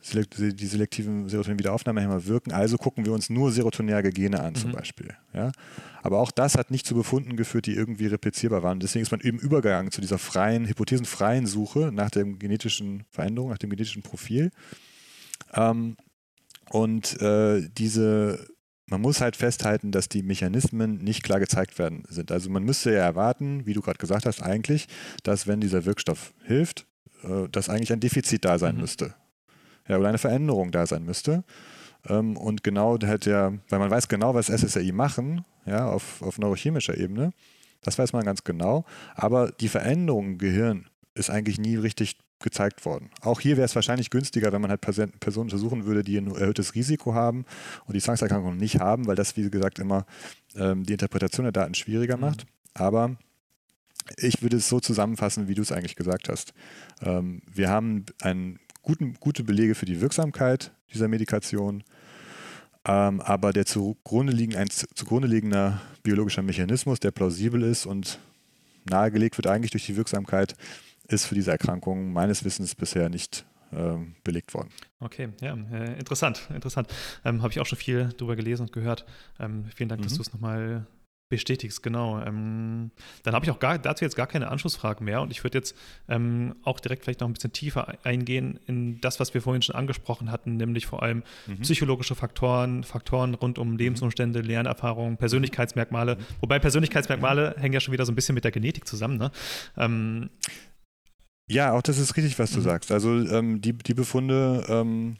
die selektiven Serotonin-Wiederaufnahmehämmer wirken, also gucken wir uns nur serotonerge Gene an, zum mhm. Beispiel. Ja? Aber auch das hat nicht zu Befunden geführt, die irgendwie replizierbar waren. Deswegen ist man eben übergegangen zu dieser freien, hypothesenfreien Suche nach der genetischen Veränderung, nach dem genetischen Profil. Ähm, und äh, diese, man muss halt festhalten, dass die Mechanismen nicht klar gezeigt werden sind. Also man müsste ja erwarten, wie du gerade gesagt hast, eigentlich, dass wenn dieser Wirkstoff hilft, äh, dass eigentlich ein Defizit da sein mhm. müsste ja, oder eine Veränderung da sein müsste. Ähm, und genau halt ja, weil man weiß genau, was SSRI machen, ja, auf, auf neurochemischer Ebene, das weiß man ganz genau, aber die Veränderung im Gehirn ist eigentlich nie richtig gezeigt worden. Auch hier wäre es wahrscheinlich günstiger, wenn man halt Personen untersuchen würde, die ein erhöhtes Risiko haben und die Zwangserkrankung nicht haben, weil das, wie gesagt, immer ähm, die Interpretation der Daten schwieriger mhm. macht. Aber ich würde es so zusammenfassen, wie du es eigentlich gesagt hast. Ähm, wir haben ein guten, gute Belege für die Wirksamkeit dieser Medikation. Ähm, aber der zugrunde, liegen, ein zugrunde liegender biologischer Mechanismus, der plausibel ist und nahegelegt wird eigentlich durch die Wirksamkeit, ist für diese Erkrankung meines Wissens bisher nicht ähm, belegt worden. Okay, ja, äh, interessant, interessant. Ähm, Habe ich auch schon viel darüber gelesen und gehört. Ähm, vielen Dank, mhm. dass du es nochmal Bestätigst, genau. Ähm, dann habe ich auch gar, dazu jetzt gar keine Anschlussfragen mehr und ich würde jetzt ähm, auch direkt vielleicht noch ein bisschen tiefer eingehen in das, was wir vorhin schon angesprochen hatten, nämlich vor allem mhm. psychologische Faktoren, Faktoren rund um mhm. Lebensumstände, Lernerfahrungen, Persönlichkeitsmerkmale. Mhm. Wobei Persönlichkeitsmerkmale hängen ja schon wieder so ein bisschen mit der Genetik zusammen. Ne? Ähm, ja, auch das ist richtig, was du mhm. sagst. Also ähm, die, die Befunde, ähm,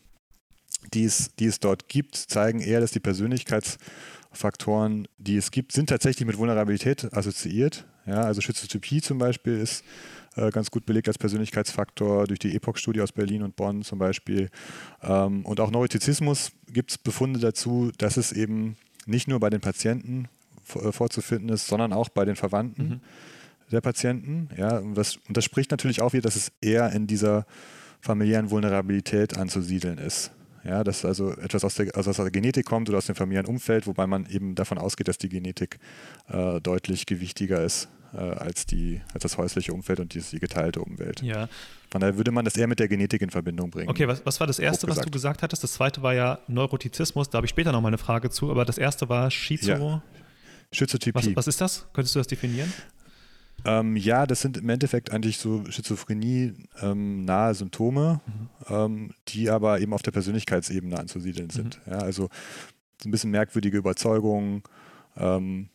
die, es, die es dort gibt, zeigen eher, dass die Persönlichkeits- Faktoren, die es gibt, sind tatsächlich mit Vulnerabilität assoziiert. Ja, also Schizotypie zum Beispiel ist äh, ganz gut belegt als Persönlichkeitsfaktor durch die EPOC-Studie aus Berlin und Bonn zum Beispiel. Ähm, und auch Neurotizismus gibt es Befunde dazu, dass es eben nicht nur bei den Patienten äh, vorzufinden ist, sondern auch bei den Verwandten mhm. der Patienten. Ja, und das, und das spricht natürlich auch wieder, dass es eher in dieser familiären Vulnerabilität anzusiedeln ist. Ja, dass also etwas aus der, also aus der Genetik kommt oder aus dem familiären Umfeld, wobei man eben davon ausgeht, dass die Genetik äh, deutlich gewichtiger ist äh, als, die, als das häusliche Umfeld und die, die geteilte Umwelt. Ja. Von daher würde man das eher mit der Genetik in Verbindung bringen. Okay, was, was war das Erste, was du gesagt hattest? Das Zweite war ja Neurotizismus, da habe ich später nochmal eine Frage zu, aber das Erste war Schizo... Ja. Schizotypie. Was, was ist das? Könntest du das definieren? Ähm, ja, das sind im Endeffekt eigentlich so Schizophrenie-nahe ähm, Symptome, mhm. ähm, die aber eben auf der Persönlichkeitsebene anzusiedeln sind. Mhm. Ja, also so ein bisschen merkwürdige Überzeugungen, ähm,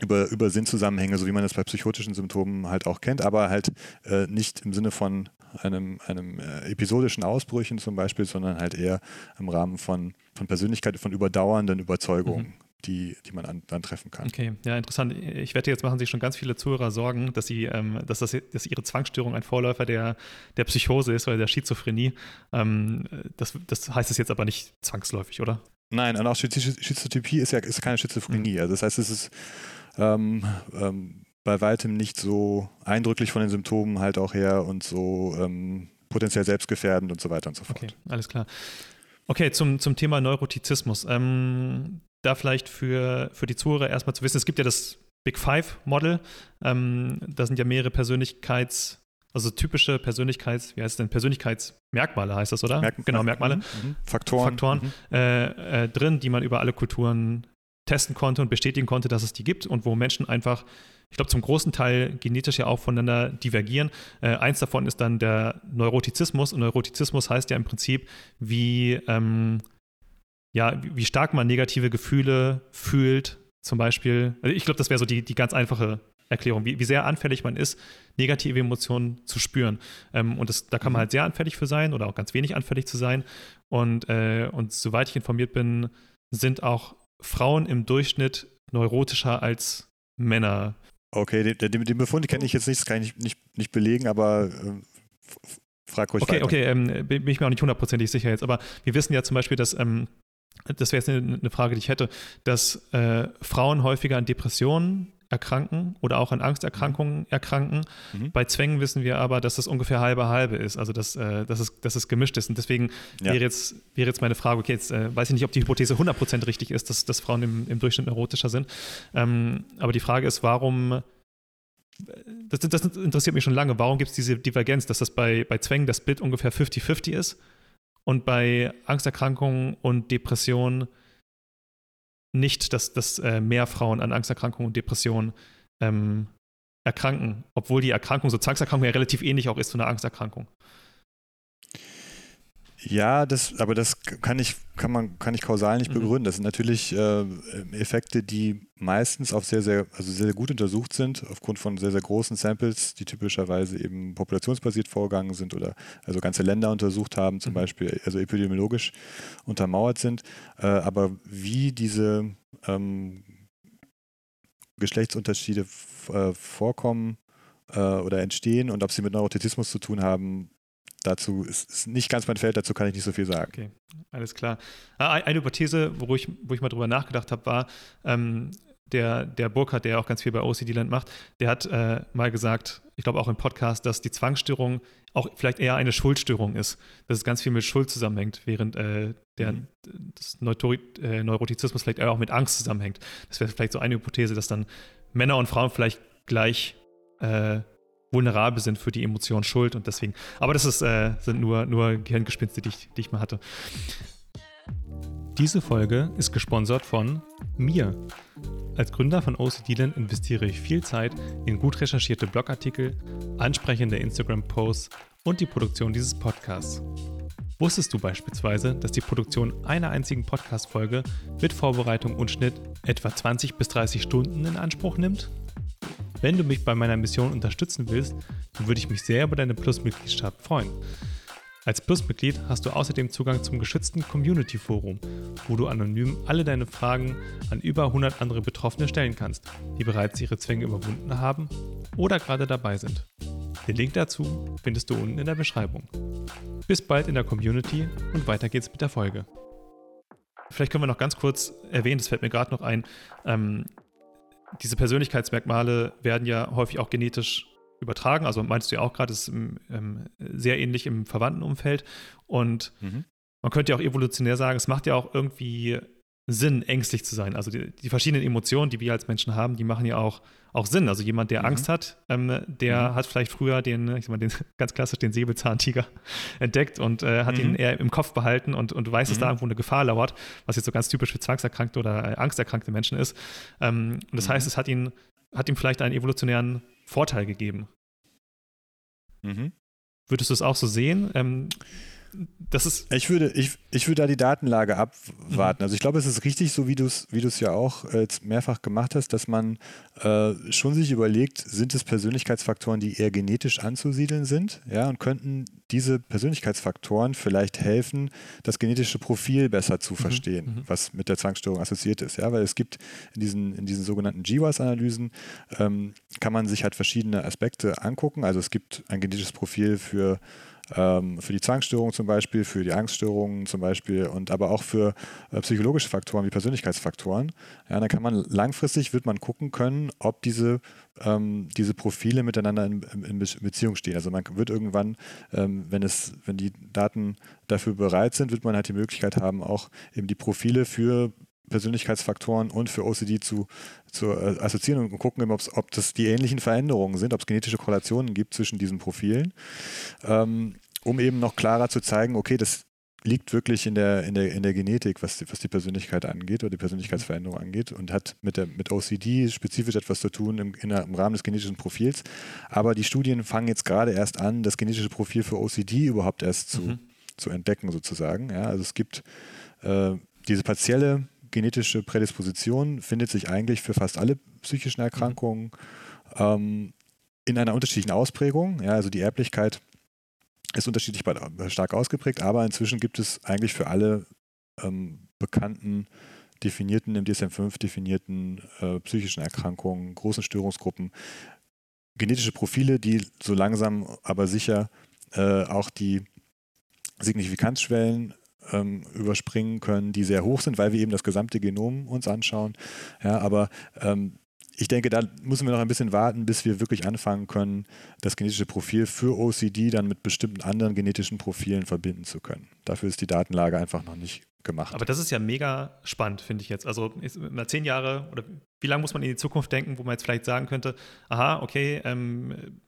über, über Sinnzusammenhänge, so wie man das bei psychotischen Symptomen halt auch kennt, aber halt äh, nicht im Sinne von einem, einem äh, episodischen Ausbrüchen zum Beispiel, sondern halt eher im Rahmen von, von Persönlichkeit, von überdauernden Überzeugungen. Mhm die, die man an, dann treffen kann. Okay, ja, interessant. Ich wette, jetzt machen sich schon ganz viele Zuhörer Sorgen, dass sie, ähm, dass, das, dass ihre Zwangsstörung ein Vorläufer der, der Psychose ist oder der Schizophrenie. Ähm, das, das heißt es jetzt aber nicht zwangsläufig, oder? Nein, und auch Schizotypie ist ja ist keine Schizophrenie. Mhm. Also das heißt, es ist ähm, ähm, bei weitem nicht so eindrücklich von den Symptomen halt auch her und so ähm, potenziell selbstgefährdend und so weiter und so fort. Okay, alles klar. Okay, zum, zum Thema Neurotizismus. Ähm, da vielleicht für, für die Zuhörer erstmal zu wissen, es gibt ja das Big Five Model. Ähm, da sind ja mehrere Persönlichkeits- also typische Persönlichkeits, wie heißt es denn, Persönlichkeitsmerkmale heißt das, oder? Merk genau, Merkmale. Mhm. mhm. Faktoren. Faktoren mhm. äh, äh, drin, die man über alle Kulturen testen konnte und bestätigen konnte, dass es die gibt und wo Menschen einfach, ich glaube, zum großen Teil genetisch ja auch voneinander divergieren. Äh, eins davon ist dann der Neurotizismus und Neurotizismus heißt ja im Prinzip, wie ähm, ja, wie stark man negative Gefühle fühlt, zum Beispiel. Also ich glaube, das wäre so die, die ganz einfache Erklärung, wie, wie sehr anfällig man ist, negative Emotionen zu spüren. Ähm, und das, da kann man mhm. halt sehr anfällig für sein oder auch ganz wenig anfällig zu sein. Und, äh, und soweit ich informiert bin, sind auch Frauen im Durchschnitt neurotischer als Männer. Okay, den, den, den Befund kenne ich jetzt nicht, das kann ich nicht, nicht, nicht belegen, aber äh, frag ruhig Okay, weiter. okay, ähm, bin ich mir auch nicht hundertprozentig sicher jetzt, aber wir wissen ja zum Beispiel, dass ähm, das wäre jetzt eine, eine, Frage, die ich hätte, dass äh, Frauen häufiger an Depressionen erkranken oder auch an Angsterkrankungen mhm. erkranken. Mhm. Bei Zwängen wissen wir aber, dass das ungefähr halbe halbe ist, also dass, äh, dass, es, dass es gemischt ist. Und deswegen ja. wäre, jetzt, wäre jetzt meine Frage, okay, jetzt äh, weiß ich nicht, ob die Hypothese 100% richtig ist, dass, dass Frauen im, im Durchschnitt neurotischer sind. Ähm, aber die Frage ist, warum das, das, interessiert mich schon lange. Warum gibt es diese Divergenz, dass das bei, bei Zwängen das Bild ungefähr 50-50 ist und bei Angsterkrankungen und Depressionen nicht, dass, dass äh, mehr Frauen an Angsterkrankungen und Depressionen ähm, erkranken, obwohl die Erkrankung, so Zwangserkrankung ja relativ ähnlich auch ist zu einer Angsterkrankung. Ja, das, aber das kann ich, kann man, kann ich kausal nicht mhm. begründen. Das sind natürlich äh, Effekte, die meistens auf sehr, sehr, also sehr, sehr gut untersucht sind, aufgrund von sehr, sehr großen Samples, die typischerweise eben populationsbasiert vorgegangen sind oder also ganze Länder untersucht haben, zum mhm. Beispiel, also epidemiologisch untermauert sind. Äh, aber wie diese ähm, Geschlechtsunterschiede äh, vorkommen äh, oder entstehen und ob sie mit Neurotizismus zu tun haben, dazu ist, ist, nicht ganz mein Feld, dazu kann ich nicht so viel sagen. Okay, alles klar. Ah, eine Hypothese, wo ich, wo ich mal drüber nachgedacht habe, war, ähm, der, der Burkhardt, der auch ganz viel bei OCD Land macht, der hat äh, mal gesagt, ich glaube auch im Podcast, dass die Zwangsstörung auch vielleicht eher eine Schuldstörung ist, dass es ganz viel mit Schuld zusammenhängt, während äh, der mhm. das Neutori äh, Neurotizismus vielleicht eher auch mit Angst zusammenhängt. Das wäre vielleicht so eine Hypothese, dass dann Männer und Frauen vielleicht gleich äh, vulnerabel sind für die Emotion Schuld und deswegen. Aber das ist, äh, sind nur, nur Gehirngespinste, die ich, die ich mal hatte. Diese Folge ist gesponsert von mir. Als Gründer von OCDland investiere ich viel Zeit in gut recherchierte Blogartikel, ansprechende Instagram-Posts und die Produktion dieses Podcasts. Wusstest du beispielsweise, dass die Produktion einer einzigen Podcast-Folge mit Vorbereitung und Schnitt etwa 20 bis 30 Stunden in Anspruch nimmt? Wenn du mich bei meiner Mission unterstützen willst, dann würde ich mich sehr über deine Plus-Mitgliedschaft freuen. Als Plus-Mitglied hast du außerdem Zugang zum geschützten Community-Forum, wo du anonym alle deine Fragen an über 100 andere Betroffene stellen kannst, die bereits ihre Zwänge überwunden haben oder gerade dabei sind. Den Link dazu findest du unten in der Beschreibung. Bis bald in der Community und weiter geht's mit der Folge. Vielleicht können wir noch ganz kurz erwähnen, das fällt mir gerade noch ein, ähm, diese Persönlichkeitsmerkmale werden ja häufig auch genetisch übertragen. Also meinst du ja auch gerade, es ist ähm, sehr ähnlich im Verwandtenumfeld. Und mhm. man könnte ja auch evolutionär sagen, es macht ja auch irgendwie Sinn, ängstlich zu sein. Also die, die, verschiedenen Emotionen, die wir als Menschen haben, die machen ja auch, auch Sinn. Also jemand, der mhm. Angst hat, ähm, der mhm. hat vielleicht früher den, ich sag mal, den, ganz klassisch den Säbelzahntiger entdeckt und äh, hat mhm. ihn eher im Kopf behalten und, und weiß, dass da mhm. irgendwo eine Gefahr lauert, was jetzt so ganz typisch für zwangserkrankte oder äh, angsterkrankte Menschen ist. Ähm, und das mhm. heißt, es hat ihn, hat ihm vielleicht einen evolutionären Vorteil gegeben. Mhm. Würdest du es auch so sehen? Ähm, das ist ich würde, ich, ich würde da die Datenlage abwarten. Mhm. Also ich glaube, es ist richtig, so wie du es wie ja auch äh, mehrfach gemacht hast, dass man äh, schon sich überlegt, sind es Persönlichkeitsfaktoren, die eher genetisch anzusiedeln sind, ja, und könnten diese Persönlichkeitsfaktoren vielleicht helfen, das genetische Profil besser zu mhm. verstehen, mhm. was mit der Zwangsstörung assoziiert ist, ja, weil es gibt in diesen, in diesen sogenannten GWAS-Analysen ähm, kann man sich halt verschiedene Aspekte angucken. Also es gibt ein genetisches Profil für ähm, für die Zwangsstörung zum Beispiel, für die Angststörungen zum Beispiel und aber auch für äh, psychologische Faktoren wie Persönlichkeitsfaktoren. Ja, dann kann man langfristig wird man gucken können, ob diese, ähm, diese Profile miteinander in, in, Beziehung stehen. Also man wird irgendwann, ähm, wenn es, wenn die Daten dafür bereit sind, wird man halt die Möglichkeit haben, auch eben die Profile für Persönlichkeitsfaktoren und für OCD zu, zu äh, assoziieren und gucken, ob das die ähnlichen Veränderungen sind, ob es genetische Korrelationen gibt zwischen diesen Profilen, ähm, um eben noch klarer zu zeigen, okay, das liegt wirklich in der, in der, in der Genetik, was die, was die Persönlichkeit angeht oder die Persönlichkeitsveränderung angeht und hat mit, der, mit OCD spezifisch etwas zu tun im, in, im Rahmen des genetischen Profils. Aber die Studien fangen jetzt gerade erst an, das genetische Profil für OCD überhaupt erst zu, mhm. zu entdecken, sozusagen. Ja, also es gibt äh, diese partielle genetische Prädisposition findet sich eigentlich für fast alle psychischen Erkrankungen ähm, in einer unterschiedlichen Ausprägung. Ja, also die Erblichkeit ist unterschiedlich stark ausgeprägt, aber inzwischen gibt es eigentlich für alle ähm, bekannten, definierten, im DSM-5 definierten äh, psychischen Erkrankungen, großen Störungsgruppen, genetische Profile, die so langsam aber sicher äh, auch die Signifikanzschwellen ähm, überspringen können, die sehr hoch sind, weil wir eben das gesamte Genom uns anschauen. Ja, aber ähm, ich denke, da müssen wir noch ein bisschen warten, bis wir wirklich anfangen können, das genetische Profil für OCD dann mit bestimmten anderen genetischen Profilen verbinden zu können. Dafür ist die Datenlage einfach noch nicht gemacht. Aber das ist ja mega spannend, finde ich jetzt. Also mal zehn Jahre oder wie lange muss man in die Zukunft denken, wo man jetzt vielleicht sagen könnte, aha, okay, ähm,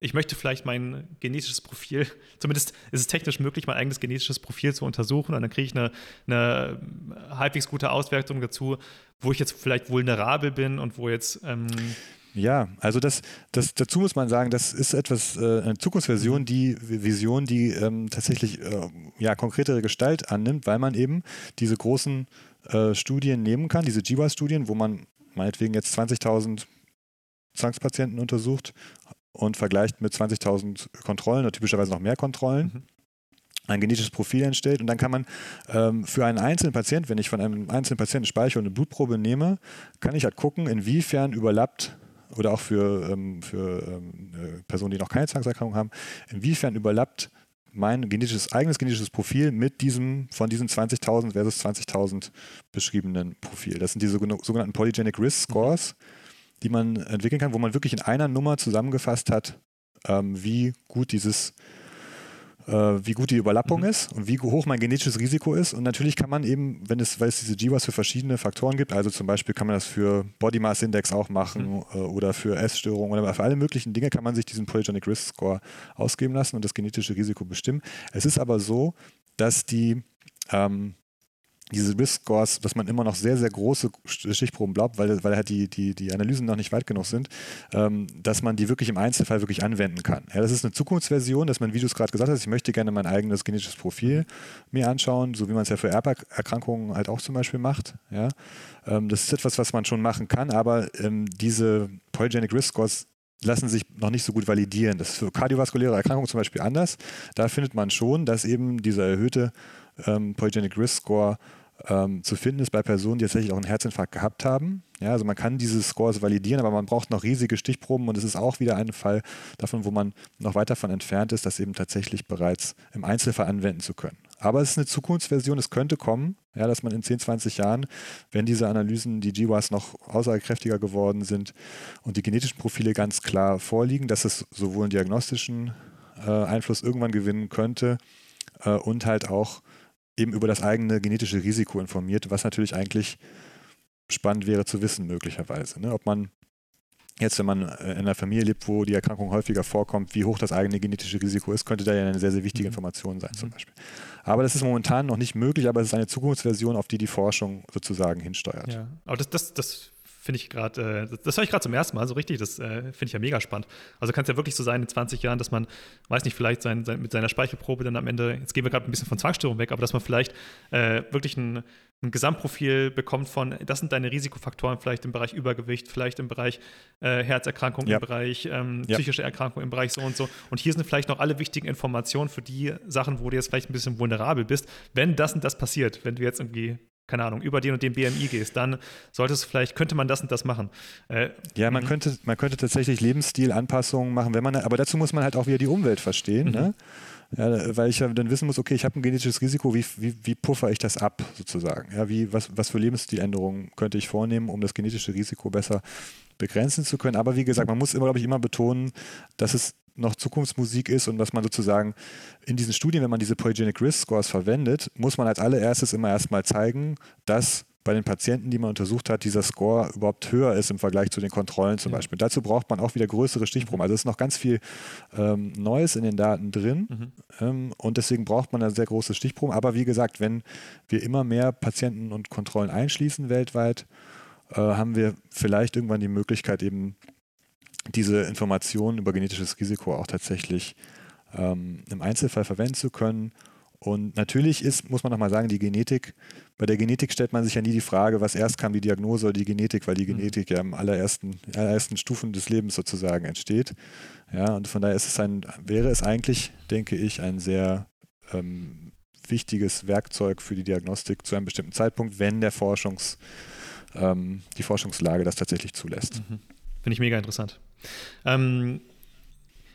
ich möchte vielleicht mein genetisches Profil, zumindest ist es technisch möglich, mein eigenes genetisches Profil zu untersuchen und dann kriege ich eine, eine, halbwegs gute Auswertung dazu, wo ich jetzt vielleicht vulnerabel bin und wo jetzt. Ähm ja, also das, das, dazu muss man sagen, das ist etwas, äh, eine Zukunftsversion, mhm. die Vision, die ähm, tatsächlich äh, ja, konkretere Gestalt annimmt, weil man eben diese großen äh, Studien nehmen kann, diese GWAS-Studien, wo man meinetwegen jetzt 20.000 Zwangspatienten untersucht und vergleicht mit 20.000 Kontrollen oder typischerweise noch mehr Kontrollen. Mhm. Ein genetisches Profil entstellt und dann kann man ähm, für einen einzelnen Patienten, wenn ich von einem einzelnen Patienten speichere und eine Blutprobe nehme, kann ich halt gucken, inwiefern überlappt oder auch für, ähm, für ähm, äh, Personen, die noch keine Zwangserkrankung haben, inwiefern überlappt mein genetisches, eigenes genetisches Profil mit diesem von diesen 20.000 versus 20.000 beschriebenen Profil. Das sind die sogenannten Polygenic Risk Scores. Mhm die man entwickeln kann, wo man wirklich in einer Nummer zusammengefasst hat, ähm, wie gut dieses äh, wie gut die Überlappung mhm. ist und wie hoch mein genetisches Risiko ist. Und natürlich kann man eben, wenn es, weil es diese GWAS für verschiedene Faktoren gibt, also zum Beispiel kann man das für Body Mass Index auch machen mhm. äh, oder für Essstörungen oder für alle möglichen Dinge kann man sich diesen Polygenic Risk Score ausgeben lassen und das genetische Risiko bestimmen. Es ist aber so, dass die ähm, diese Risk-Scores, dass man immer noch sehr, sehr große Stichproben glaubt, weil, weil halt die, die, die Analysen noch nicht weit genug sind, ähm, dass man die wirklich im Einzelfall wirklich anwenden kann. Ja, das ist eine Zukunftsversion, dass man, wie du es gerade gesagt hast, ich möchte gerne mein eigenes genetisches Profil mir anschauen, so wie man es ja für Erberkrankungen halt auch zum Beispiel macht. Ja, ähm, das ist etwas, was man schon machen kann, aber ähm, diese Polygenic Risk Scores lassen sich noch nicht so gut validieren. Das ist für kardiovaskuläre Erkrankungen zum Beispiel anders. Da findet man schon, dass eben dieser erhöhte ähm, Polygenic Risk Score ähm, zu finden ist bei Personen, die tatsächlich auch einen Herzinfarkt gehabt haben. Ja, also man kann diese Scores validieren, aber man braucht noch riesige Stichproben und es ist auch wieder ein Fall davon, wo man noch weit davon entfernt ist, das eben tatsächlich bereits im Einzelfall anwenden zu können. Aber es ist eine Zukunftsversion, es könnte kommen, ja, dass man in 10, 20 Jahren, wenn diese Analysen, die GWAS noch aussagekräftiger geworden sind und die genetischen Profile ganz klar vorliegen, dass es sowohl einen diagnostischen äh, Einfluss irgendwann gewinnen könnte äh, und halt auch eben über das eigene genetische Risiko informiert, was natürlich eigentlich spannend wäre zu wissen, möglicherweise. Ne? Ob man jetzt, wenn man äh, in einer Familie lebt, wo die Erkrankung häufiger vorkommt, wie hoch das eigene genetische Risiko ist, könnte da ja eine sehr, sehr wichtige mhm. Information sein, zum mhm. Beispiel. Aber das ist momentan noch nicht möglich, aber es ist eine Zukunftsversion, auf die die Forschung sozusagen hinsteuert. Ja, aber das, das, das finde ich gerade, äh, das höre ich gerade zum ersten Mal so richtig, das äh, finde ich ja mega spannend. Also kann es ja wirklich so sein in 20 Jahren, dass man, weiß nicht, vielleicht sein, sein, mit seiner Speichelprobe dann am Ende, jetzt gehen wir gerade ein bisschen von Zwangsstörung weg, aber dass man vielleicht äh, wirklich ein, ein, Gesamtprofil bekommt von, das sind deine Risikofaktoren, vielleicht im Bereich Übergewicht, vielleicht im Bereich äh, Herzerkrankung, ja. im Bereich ähm, ja. psychische Erkrankung, im Bereich so und so. Und hier sind vielleicht noch alle wichtigen Informationen für die Sachen, wo du jetzt vielleicht ein bisschen vulnerabel bist, wenn das und das passiert, wenn du jetzt irgendwie keine Ahnung, über den und den BMI gehst, dann solltest du vielleicht, könnte man das und das machen. Äh, ja, man mhm. könnte, man könnte tatsächlich Lebensstilanpassungen machen, wenn man, aber dazu muss man halt auch wieder die Umwelt verstehen, ne? mhm. ne? Ja, weil ich ja dann wissen muss, okay, ich habe ein genetisches Risiko, wie, wie, wie puffer ich das ab sozusagen? Ja, wie, was, was für Lebensstiländerungen könnte ich vornehmen, um das genetische Risiko besser begrenzen zu können? Aber wie gesagt, man muss immer, glaube ich, immer betonen, dass es noch Zukunftsmusik ist und was man sozusagen in diesen Studien, wenn man diese Polygenic Risk Scores verwendet, muss man als allererstes immer erstmal zeigen, dass bei den Patienten, die man untersucht hat, dieser Score überhaupt höher ist im Vergleich zu den Kontrollen zum ja. Beispiel. Dazu braucht man auch wieder größere Stichproben. Also es ist noch ganz viel ähm, Neues in den Daten drin mhm. ähm, und deswegen braucht man da sehr große Stichproben. Aber wie gesagt, wenn wir immer mehr Patienten und Kontrollen einschließen weltweit, äh, haben wir vielleicht irgendwann die Möglichkeit eben diese Informationen über genetisches Risiko auch tatsächlich ähm, im Einzelfall verwenden zu können. Und natürlich ist, muss man nochmal sagen, die Genetik, bei der Genetik stellt man sich ja nie die Frage, was erst kam, die Diagnose oder die Genetik, weil die mhm. Genetik ja im allerersten, allerersten Stufen des Lebens sozusagen entsteht. Ja, und von daher ist es ein, wäre es eigentlich, denke ich, ein sehr ähm, wichtiges Werkzeug für die Diagnostik zu einem bestimmten Zeitpunkt, wenn der Forschungs, ähm, die Forschungslage das tatsächlich zulässt. Mhm. Finde ich mega interessant. Ähm,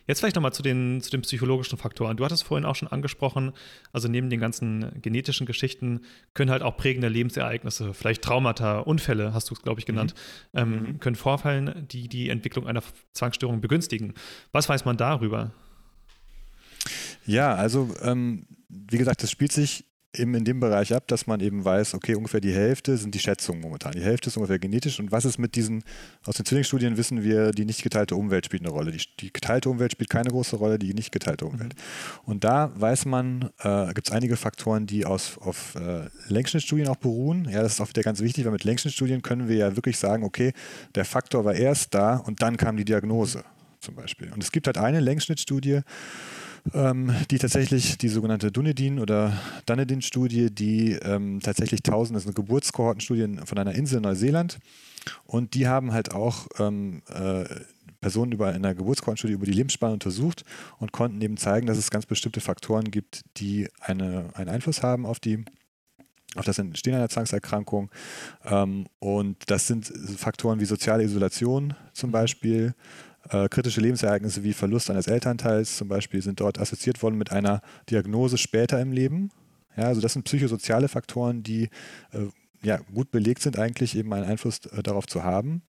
jetzt vielleicht nochmal zu den, zu den psychologischen Faktoren. Du hattest vorhin auch schon angesprochen, also neben den ganzen genetischen Geschichten können halt auch prägende Lebensereignisse, vielleicht Traumata, Unfälle, hast du es, glaube ich, genannt, mhm. ähm, mhm. können vorfallen, die die Entwicklung einer Zwangsstörung begünstigen. Was weiß man darüber? Ja, also ähm, wie gesagt, das spielt sich eben in dem Bereich ab, dass man eben weiß, okay, ungefähr die Hälfte sind die Schätzungen momentan. Die Hälfte ist ungefähr genetisch. Und was ist mit diesen, aus den Zwillingsstudien wissen wir, die nicht geteilte Umwelt spielt eine Rolle. Die, die geteilte Umwelt spielt keine große Rolle, die nicht geteilte Umwelt. Mhm. Und da weiß man, äh, gibt es einige Faktoren, die aus, auf äh, Längsschnittstudien auch beruhen. Ja, das ist auch wieder ganz wichtig, weil mit Längsschnittstudien können wir ja wirklich sagen, okay, der Faktor war erst da und dann kam die Diagnose zum Beispiel. Und es gibt halt eine Längsschnittstudie, ähm, die tatsächlich die sogenannte Dunedin- oder Dunedin-Studie, die ähm, tatsächlich tausend, das ist eine Geburtskohortenstudie von einer Insel in Neuseeland und die haben halt auch ähm, äh, Personen über in einer Geburtskohortenstudie über die Lebensspanne untersucht und konnten eben zeigen, dass es ganz bestimmte Faktoren gibt, die eine, einen Einfluss haben auf die auf das Entstehen einer Zwangserkrankung. Ähm, und das sind Faktoren wie soziale Isolation zum Beispiel, äh, kritische Lebensereignisse wie Verlust eines Elternteils zum Beispiel sind dort assoziiert worden mit einer Diagnose später im Leben. Ja, also das sind psychosoziale Faktoren, die äh, ja, gut belegt sind, eigentlich eben einen Einfluss äh, darauf zu haben.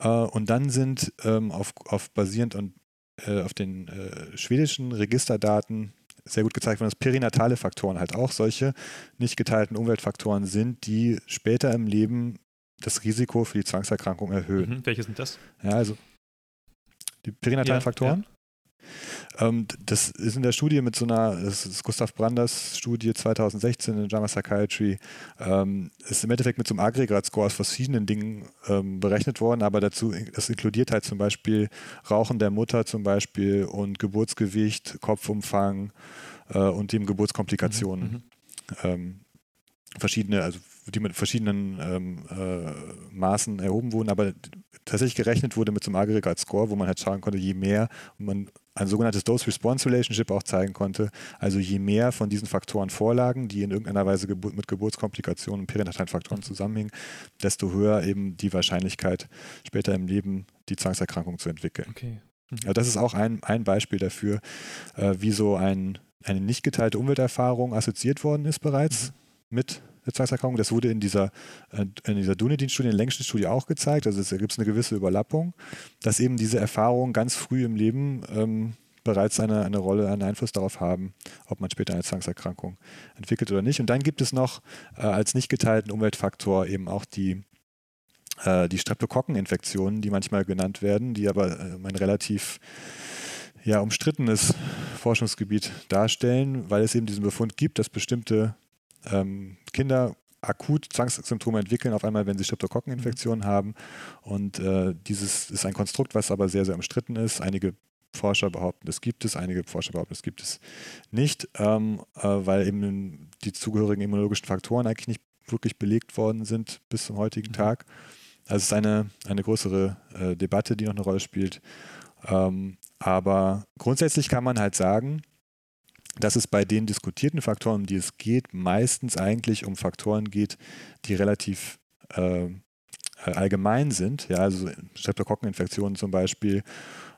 Äh, und dann sind ähm, auf, auf basierend und, äh, auf den äh, schwedischen Registerdaten sehr gut gezeigt worden, dass perinatale Faktoren halt auch solche nicht geteilten Umweltfaktoren sind, die später im Leben das Risiko für die Zwangserkrankung erhöhen. Mhm, welche sind das? Ja, also die perinatalen ja, Faktoren. Ja. Ähm, das ist in der Studie mit so einer, das ist Gustav Branders Studie 2016 in JAMA Psychiatry, ähm, ist im Endeffekt mit so einem Aggregatscore aus verschiedenen Dingen ähm, berechnet worden, aber dazu, das inkludiert halt zum Beispiel Rauchen der Mutter zum Beispiel und Geburtsgewicht, Kopfumfang äh, und dem Geburtskomplikationen. Mhm, mhm. ähm, verschiedene, also die mit verschiedenen ähm, äh, Maßen erhoben wurden, aber tatsächlich gerechnet wurde mit so einem Aggregat-Score, wo man halt schauen konnte, je mehr man ein sogenanntes Dose-Response-Relationship auch zeigen konnte, also je mehr von diesen Faktoren vorlagen, die in irgendeiner Weise Gebur mit Geburtskomplikationen und perinatalen Faktoren mhm. zusammenhängen, desto höher eben die Wahrscheinlichkeit, später im Leben die Zwangserkrankung zu entwickeln. Okay. Mhm. Ja, das ist auch ein, ein Beispiel dafür, äh, wie so ein, eine nicht geteilte Umwelterfahrung assoziiert worden ist bereits mhm. mit Zwangserkrankung. Das wurde in dieser, äh, in dieser Dunedin-Studie, in der längsten Studie auch gezeigt. Also da gibt es eine gewisse Überlappung, dass eben diese Erfahrungen ganz früh im Leben ähm, bereits eine, eine Rolle, einen Einfluss darauf haben, ob man später eine Zwangserkrankung entwickelt oder nicht. Und dann gibt es noch äh, als nicht geteilten Umweltfaktor eben auch die, äh, die Streptokokkeninfektionen, die manchmal genannt werden, die aber äh, ein relativ ja, umstrittenes Forschungsgebiet darstellen, weil es eben diesen Befund gibt, dass bestimmte ähm, Kinder akut Zwangssymptome entwickeln, auf einmal, wenn sie Streptokokkeninfektionen mhm. haben. Und äh, dieses ist ein Konstrukt, was aber sehr, sehr umstritten ist. Einige Forscher behaupten, es gibt es, einige Forscher behaupten, es gibt es nicht, ähm, äh, weil eben die zugehörigen immunologischen Faktoren eigentlich nicht wirklich belegt worden sind bis zum heutigen mhm. Tag. Also es ist eine, eine größere äh, Debatte, die noch eine Rolle spielt. Ähm, aber grundsätzlich kann man halt sagen, dass es bei den diskutierten Faktoren, um die es geht, meistens eigentlich um Faktoren geht, die relativ äh, allgemein sind. Ja, also Streptokokkeninfektionen zum Beispiel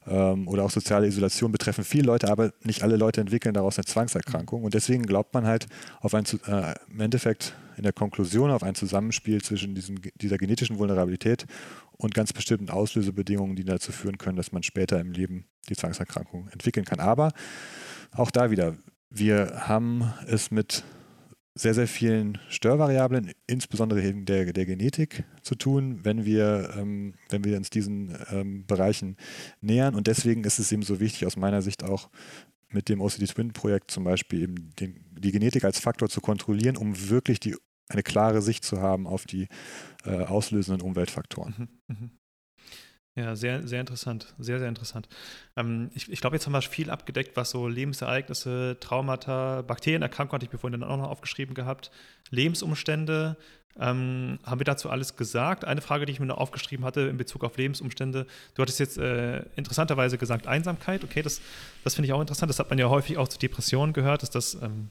ähm, oder auch soziale Isolation betreffen viele Leute, aber nicht alle Leute entwickeln daraus eine Zwangserkrankung. Und deswegen glaubt man halt auf ein, äh, im Endeffekt in der Konklusion auf ein Zusammenspiel zwischen diesen, dieser genetischen Vulnerabilität und ganz bestimmten Auslösebedingungen, die dazu führen können, dass man später im Leben die Zwangserkrankung entwickeln kann. Aber auch da wieder, wir haben es mit sehr, sehr vielen Störvariablen, insbesondere eben der, der Genetik, zu tun, wenn wir, ähm, wenn wir uns diesen ähm, Bereichen nähern. Und deswegen ist es eben so wichtig, aus meiner Sicht auch mit dem OCD Twin Projekt zum Beispiel eben den, die Genetik als Faktor zu kontrollieren, um wirklich die, eine klare Sicht zu haben auf die äh, auslösenden Umweltfaktoren. Mhm, mh. Ja, sehr, sehr interessant. Sehr, sehr interessant. Ähm, ich, ich glaube, jetzt haben wir viel abgedeckt, was so Lebensereignisse, Traumata, Bakterienerkrankungen hatte ich mir vorhin dann auch noch aufgeschrieben gehabt, Lebensumstände. Ähm, haben wir dazu alles gesagt? Eine Frage, die ich mir noch aufgeschrieben hatte in Bezug auf Lebensumstände. Du hattest jetzt äh, interessanterweise gesagt Einsamkeit. Okay, das, das finde ich auch interessant. Das hat man ja häufig auch zu Depressionen gehört, dass das, ähm,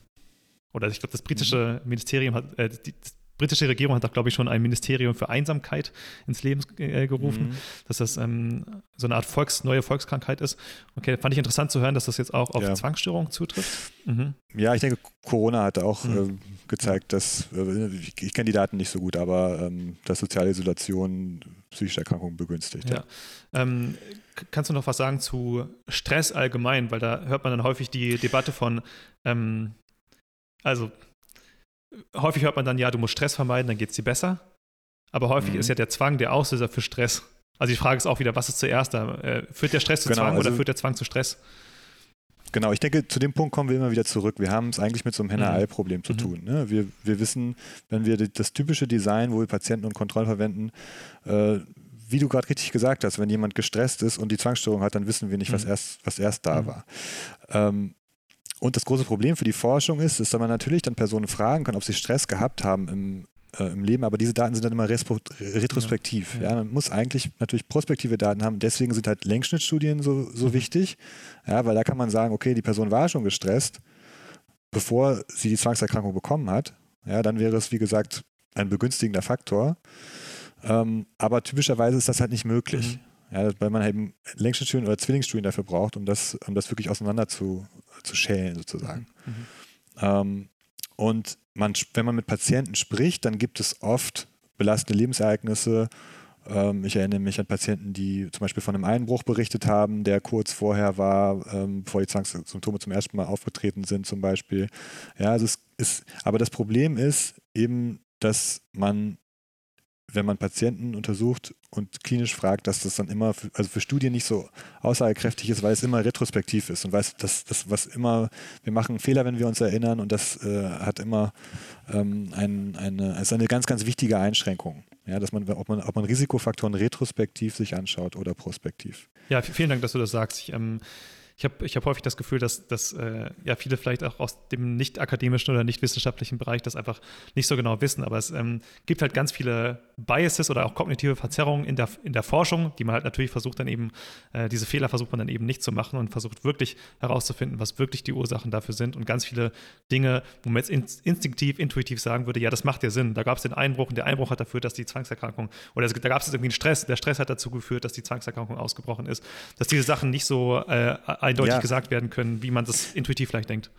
oder ich glaube, das britische mhm. Ministerium hat, äh, die, britische Regierung hat auch, glaube ich, schon ein Ministerium für Einsamkeit ins Leben äh, gerufen, mhm. dass das ähm, so eine Art Volks-, neue Volkskrankheit ist. Okay, fand ich interessant zu hören, dass das jetzt auch auf ja. Zwangsstörungen zutrifft. Mhm. Ja, ich denke, Corona hat auch mhm. äh, gezeigt, dass, äh, ich, ich kenne die Daten nicht so gut, aber ähm, dass soziale Isolation psychische Erkrankungen begünstigt. Ja. ja. Ähm, kannst du noch was sagen zu Stress allgemein? Weil da hört man dann häufig die Debatte von, ähm, also häufig hört man dann, ja, du musst Stress vermeiden, dann geht es dir besser. Aber häufig mhm. ist ja der Zwang der Auslöser für Stress. Also die Frage ist auch wieder, was ist zuerst da? Äh, führt der Stress zu genau, Zwang also, oder führt der Zwang zu Stress? Genau, ich denke, zu dem Punkt kommen wir immer wieder zurück. Wir haben es eigentlich mit so einem Henne-Ei-Problem mhm. zu tun. Ne? Wir, wir wissen, wenn wir das typische Design, wo wir Patienten und Kontrollen verwenden, äh, wie du gerade richtig gesagt hast, wenn jemand gestresst ist und die Zwangsstörung hat, dann wissen wir nicht, was, mhm. erst, was erst da mhm. war. Ähm, und das große Problem für die Forschung ist, dass man natürlich dann Personen fragen kann, ob sie Stress gehabt haben im, äh, im Leben, aber diese Daten sind dann immer retrospektiv. Ja, ja. Man muss eigentlich natürlich prospektive Daten haben. Deswegen sind halt Längsschnittstudien so, so mhm. wichtig, ja, weil da kann man sagen, okay, die Person war schon gestresst, bevor sie die Zwangserkrankung bekommen hat. Ja, dann wäre es, wie gesagt, ein begünstigender Faktor. Ähm, aber typischerweise ist das halt nicht möglich. Mhm. Ja, weil man eben Längsschnittstudien oder Zwillingsstudien dafür braucht, um das, um das wirklich auseinander zu, zu schälen sozusagen. Mhm. Ähm, und man, wenn man mit Patienten spricht, dann gibt es oft belastende Lebensereignisse. Ähm, ich erinnere mich an Patienten, die zum Beispiel von einem Einbruch berichtet haben, der kurz vorher war, ähm, bevor die Zwangssymptome zum ersten Mal aufgetreten sind, zum Beispiel. Ja, also es ist, aber das Problem ist eben, dass man wenn man Patienten untersucht und klinisch fragt, dass das dann immer, für, also für Studien nicht so aussagekräftig ist, weil es immer retrospektiv ist und weil das, das was immer, wir machen Fehler, wenn wir uns erinnern und das äh, hat immer ähm, ein, eine, ist eine ganz, ganz wichtige Einschränkung. Ja, dass man, ob man, ob man Risikofaktoren retrospektiv sich anschaut oder prospektiv. Ja, vielen Dank, dass du das sagst. Ich, ähm, ich habe ich hab häufig das Gefühl, dass, dass äh, ja viele vielleicht auch aus dem nicht akademischen oder nicht wissenschaftlichen Bereich das einfach nicht so genau wissen. Aber es ähm, gibt halt ganz viele Biases oder auch kognitive Verzerrungen in der, in der Forschung, die man halt natürlich versucht dann eben, äh, diese Fehler versucht man dann eben nicht zu machen und versucht wirklich herauszufinden, was wirklich die Ursachen dafür sind. Und ganz viele Dinge, wo man jetzt in, instinktiv, intuitiv sagen würde, ja, das macht ja Sinn. Da gab es den Einbruch und der Einbruch hat dafür, dass die Zwangserkrankung, oder da gab es irgendwie einen Stress, der Stress hat dazu geführt, dass die Zwangserkrankung ausgebrochen ist. Dass diese Sachen nicht so äh, eindeutig ja. gesagt werden können, wie man das intuitiv vielleicht denkt.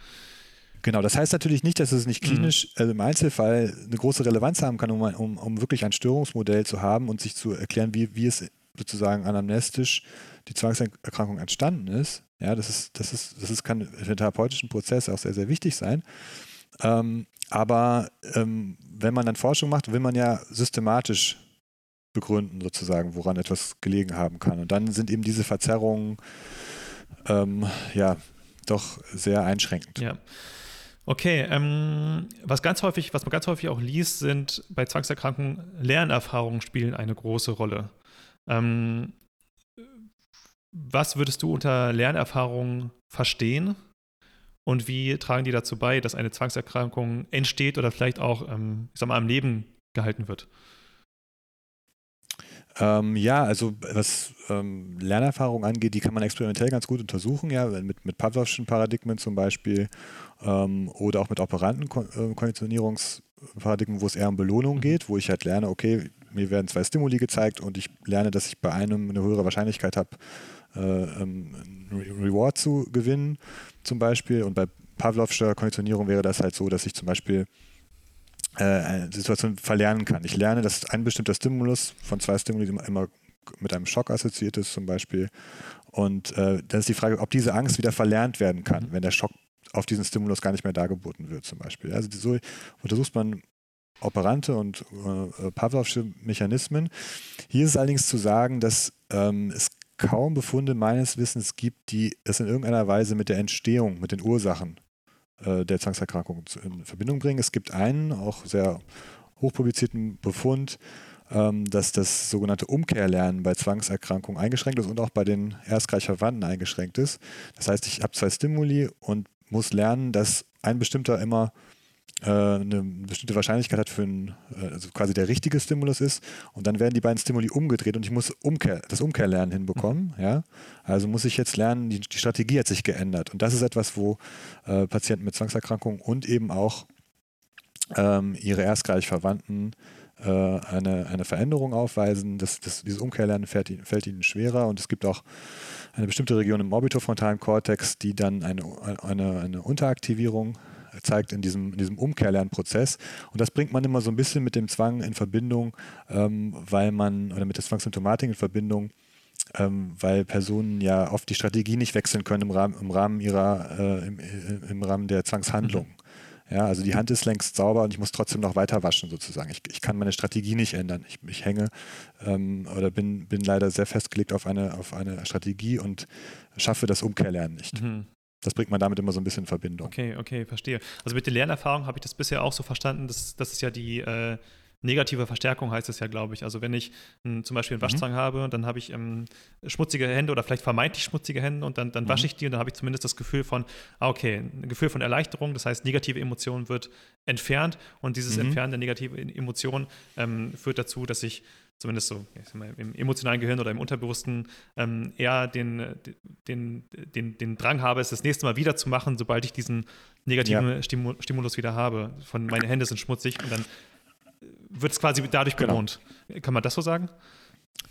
Genau, das heißt natürlich nicht, dass es nicht mhm. klinisch, mhm. also im Einzelfall eine große Relevanz haben kann, um, um, um wirklich ein Störungsmodell zu haben und sich zu erklären, wie, wie es sozusagen anamnestisch die Zwangserkrankung entstanden ist. Ja, das ist, das ist, das ist, kann für den therapeutischen Prozess auch sehr, sehr wichtig sein. Ähm, aber ähm, wenn man dann Forschung macht, will man ja systematisch begründen, sozusagen, woran etwas gelegen haben kann. Und dann sind eben diese Verzerrungen ähm, ja doch sehr einschränkend. Ja. Okay, ähm, was ganz häufig, was man ganz häufig auch liest, sind bei Zwangserkrankungen Lernerfahrungen spielen eine große Rolle. Ähm, was würdest du unter Lernerfahrungen verstehen? Und wie tragen die dazu bei, dass eine Zwangserkrankung entsteht oder vielleicht auch, ähm, ich sag mal, am Leben gehalten wird? Ähm, ja, also was ähm, Lernerfahrung angeht, die kann man experimentell ganz gut untersuchen, ja, mit, mit Pavlovschen Paradigmen zum Beispiel ähm, oder auch mit operanten äh, Konditionierungsparadigmen, wo es eher um Belohnung mhm. geht, wo ich halt lerne, okay, mir werden zwei Stimuli gezeigt und ich lerne, dass ich bei einem eine höhere Wahrscheinlichkeit habe, äh, ähm, Reward zu gewinnen, zum Beispiel. Und bei Pavlovscher Konditionierung wäre das halt so, dass ich zum Beispiel eine Situation verlernen kann. Ich lerne, dass ein bestimmter Stimulus von zwei Stimuli immer mit einem Schock assoziiert ist, zum Beispiel. Und äh, dann ist die Frage, ob diese Angst wieder verlernt werden kann, mhm. wenn der Schock auf diesen Stimulus gar nicht mehr dargeboten wird, zum Beispiel. Also so untersucht man operante und äh, Pavlovsche Mechanismen. Hier ist allerdings zu sagen, dass ähm, es kaum Befunde meines Wissens gibt, die es in irgendeiner Weise mit der Entstehung, mit den Ursachen äh, der Zwangserkrankung in Verbindung bringen. Es gibt einen, auch sehr hochpublizierten Befund, ähm, dass das sogenannte Umkehrlernen bei Zwangserkrankungen eingeschränkt ist und auch bei den erstgleich Verwandten eingeschränkt ist. Das heißt, ich habe zwei Stimuli und muss lernen, dass ein bestimmter immer äh, eine bestimmte Wahrscheinlichkeit hat für ein, äh, also quasi der richtige Stimulus ist und dann werden die beiden Stimuli umgedreht und ich muss Umkehr, das Umkehrlernen hinbekommen. Mhm. Ja? Also muss ich jetzt lernen, die, die, Strategie hat sich geändert und das ist etwas, wo äh, Patienten mit Zwangserkrankungen und eben auch ähm, ihre erstgleich Verwandten äh, eine, eine Veränderung aufweisen. Das, das, dieses Umkehrlernen fällt, fällt, ihnen schwerer und es gibt auch eine bestimmte Region im orbitofrontalen Kortex, die dann eine, eine, eine Unteraktivierung zeigt in diesem, in diesem Umkehrlernprozess. Und das bringt man immer so ein bisschen mit dem Zwang in Verbindung, ähm, weil man, oder mit der Zwangssymptomatik in Verbindung, ähm, weil Personen ja oft die Strategie nicht wechseln können im Rahmen, im Rahmen ihrer, äh, im, im, Rahmen der Zwangshandlung. Mhm. Ja, also die Hand ist längst sauber und ich muss trotzdem noch weiter waschen sozusagen. Ich, ich kann meine Strategie nicht ändern. Ich, ich hänge ähm, oder bin, bin leider sehr festgelegt auf eine, auf eine Strategie und schaffe das Umkehrlernen nicht. Mhm das bringt man damit immer so ein bisschen in Verbindung. Okay, okay, verstehe. Also mit der Lernerfahrung habe ich das bisher auch so verstanden, dass das ist ja die äh, negative Verstärkung heißt es ja, glaube ich. Also wenn ich m, hm, zum Beispiel einen mhm. Waschzwang mhm. habe und dann habe ich ähm, schmutzige Hände oder vielleicht vermeintlich schmutzige Hände und dann, dann mhm. wasche ich die und dann habe ich zumindest das Gefühl von, ah, okay, ein Gefühl von Erleichterung, das heißt, negative Emotion wird entfernt und dieses mhm. Entfernen der negativen Emotion ähm, führt dazu, dass ich zumindest so mal, im emotionalen Gehirn oder im Unterbewussten ähm, eher den, den, den, den Drang habe, es das nächste Mal wieder zu machen, sobald ich diesen negativen ja. Stimulus wieder habe. Von meine Hände sind schmutzig und dann wird es quasi dadurch genau. belohnt. Genau. Kann man das so sagen?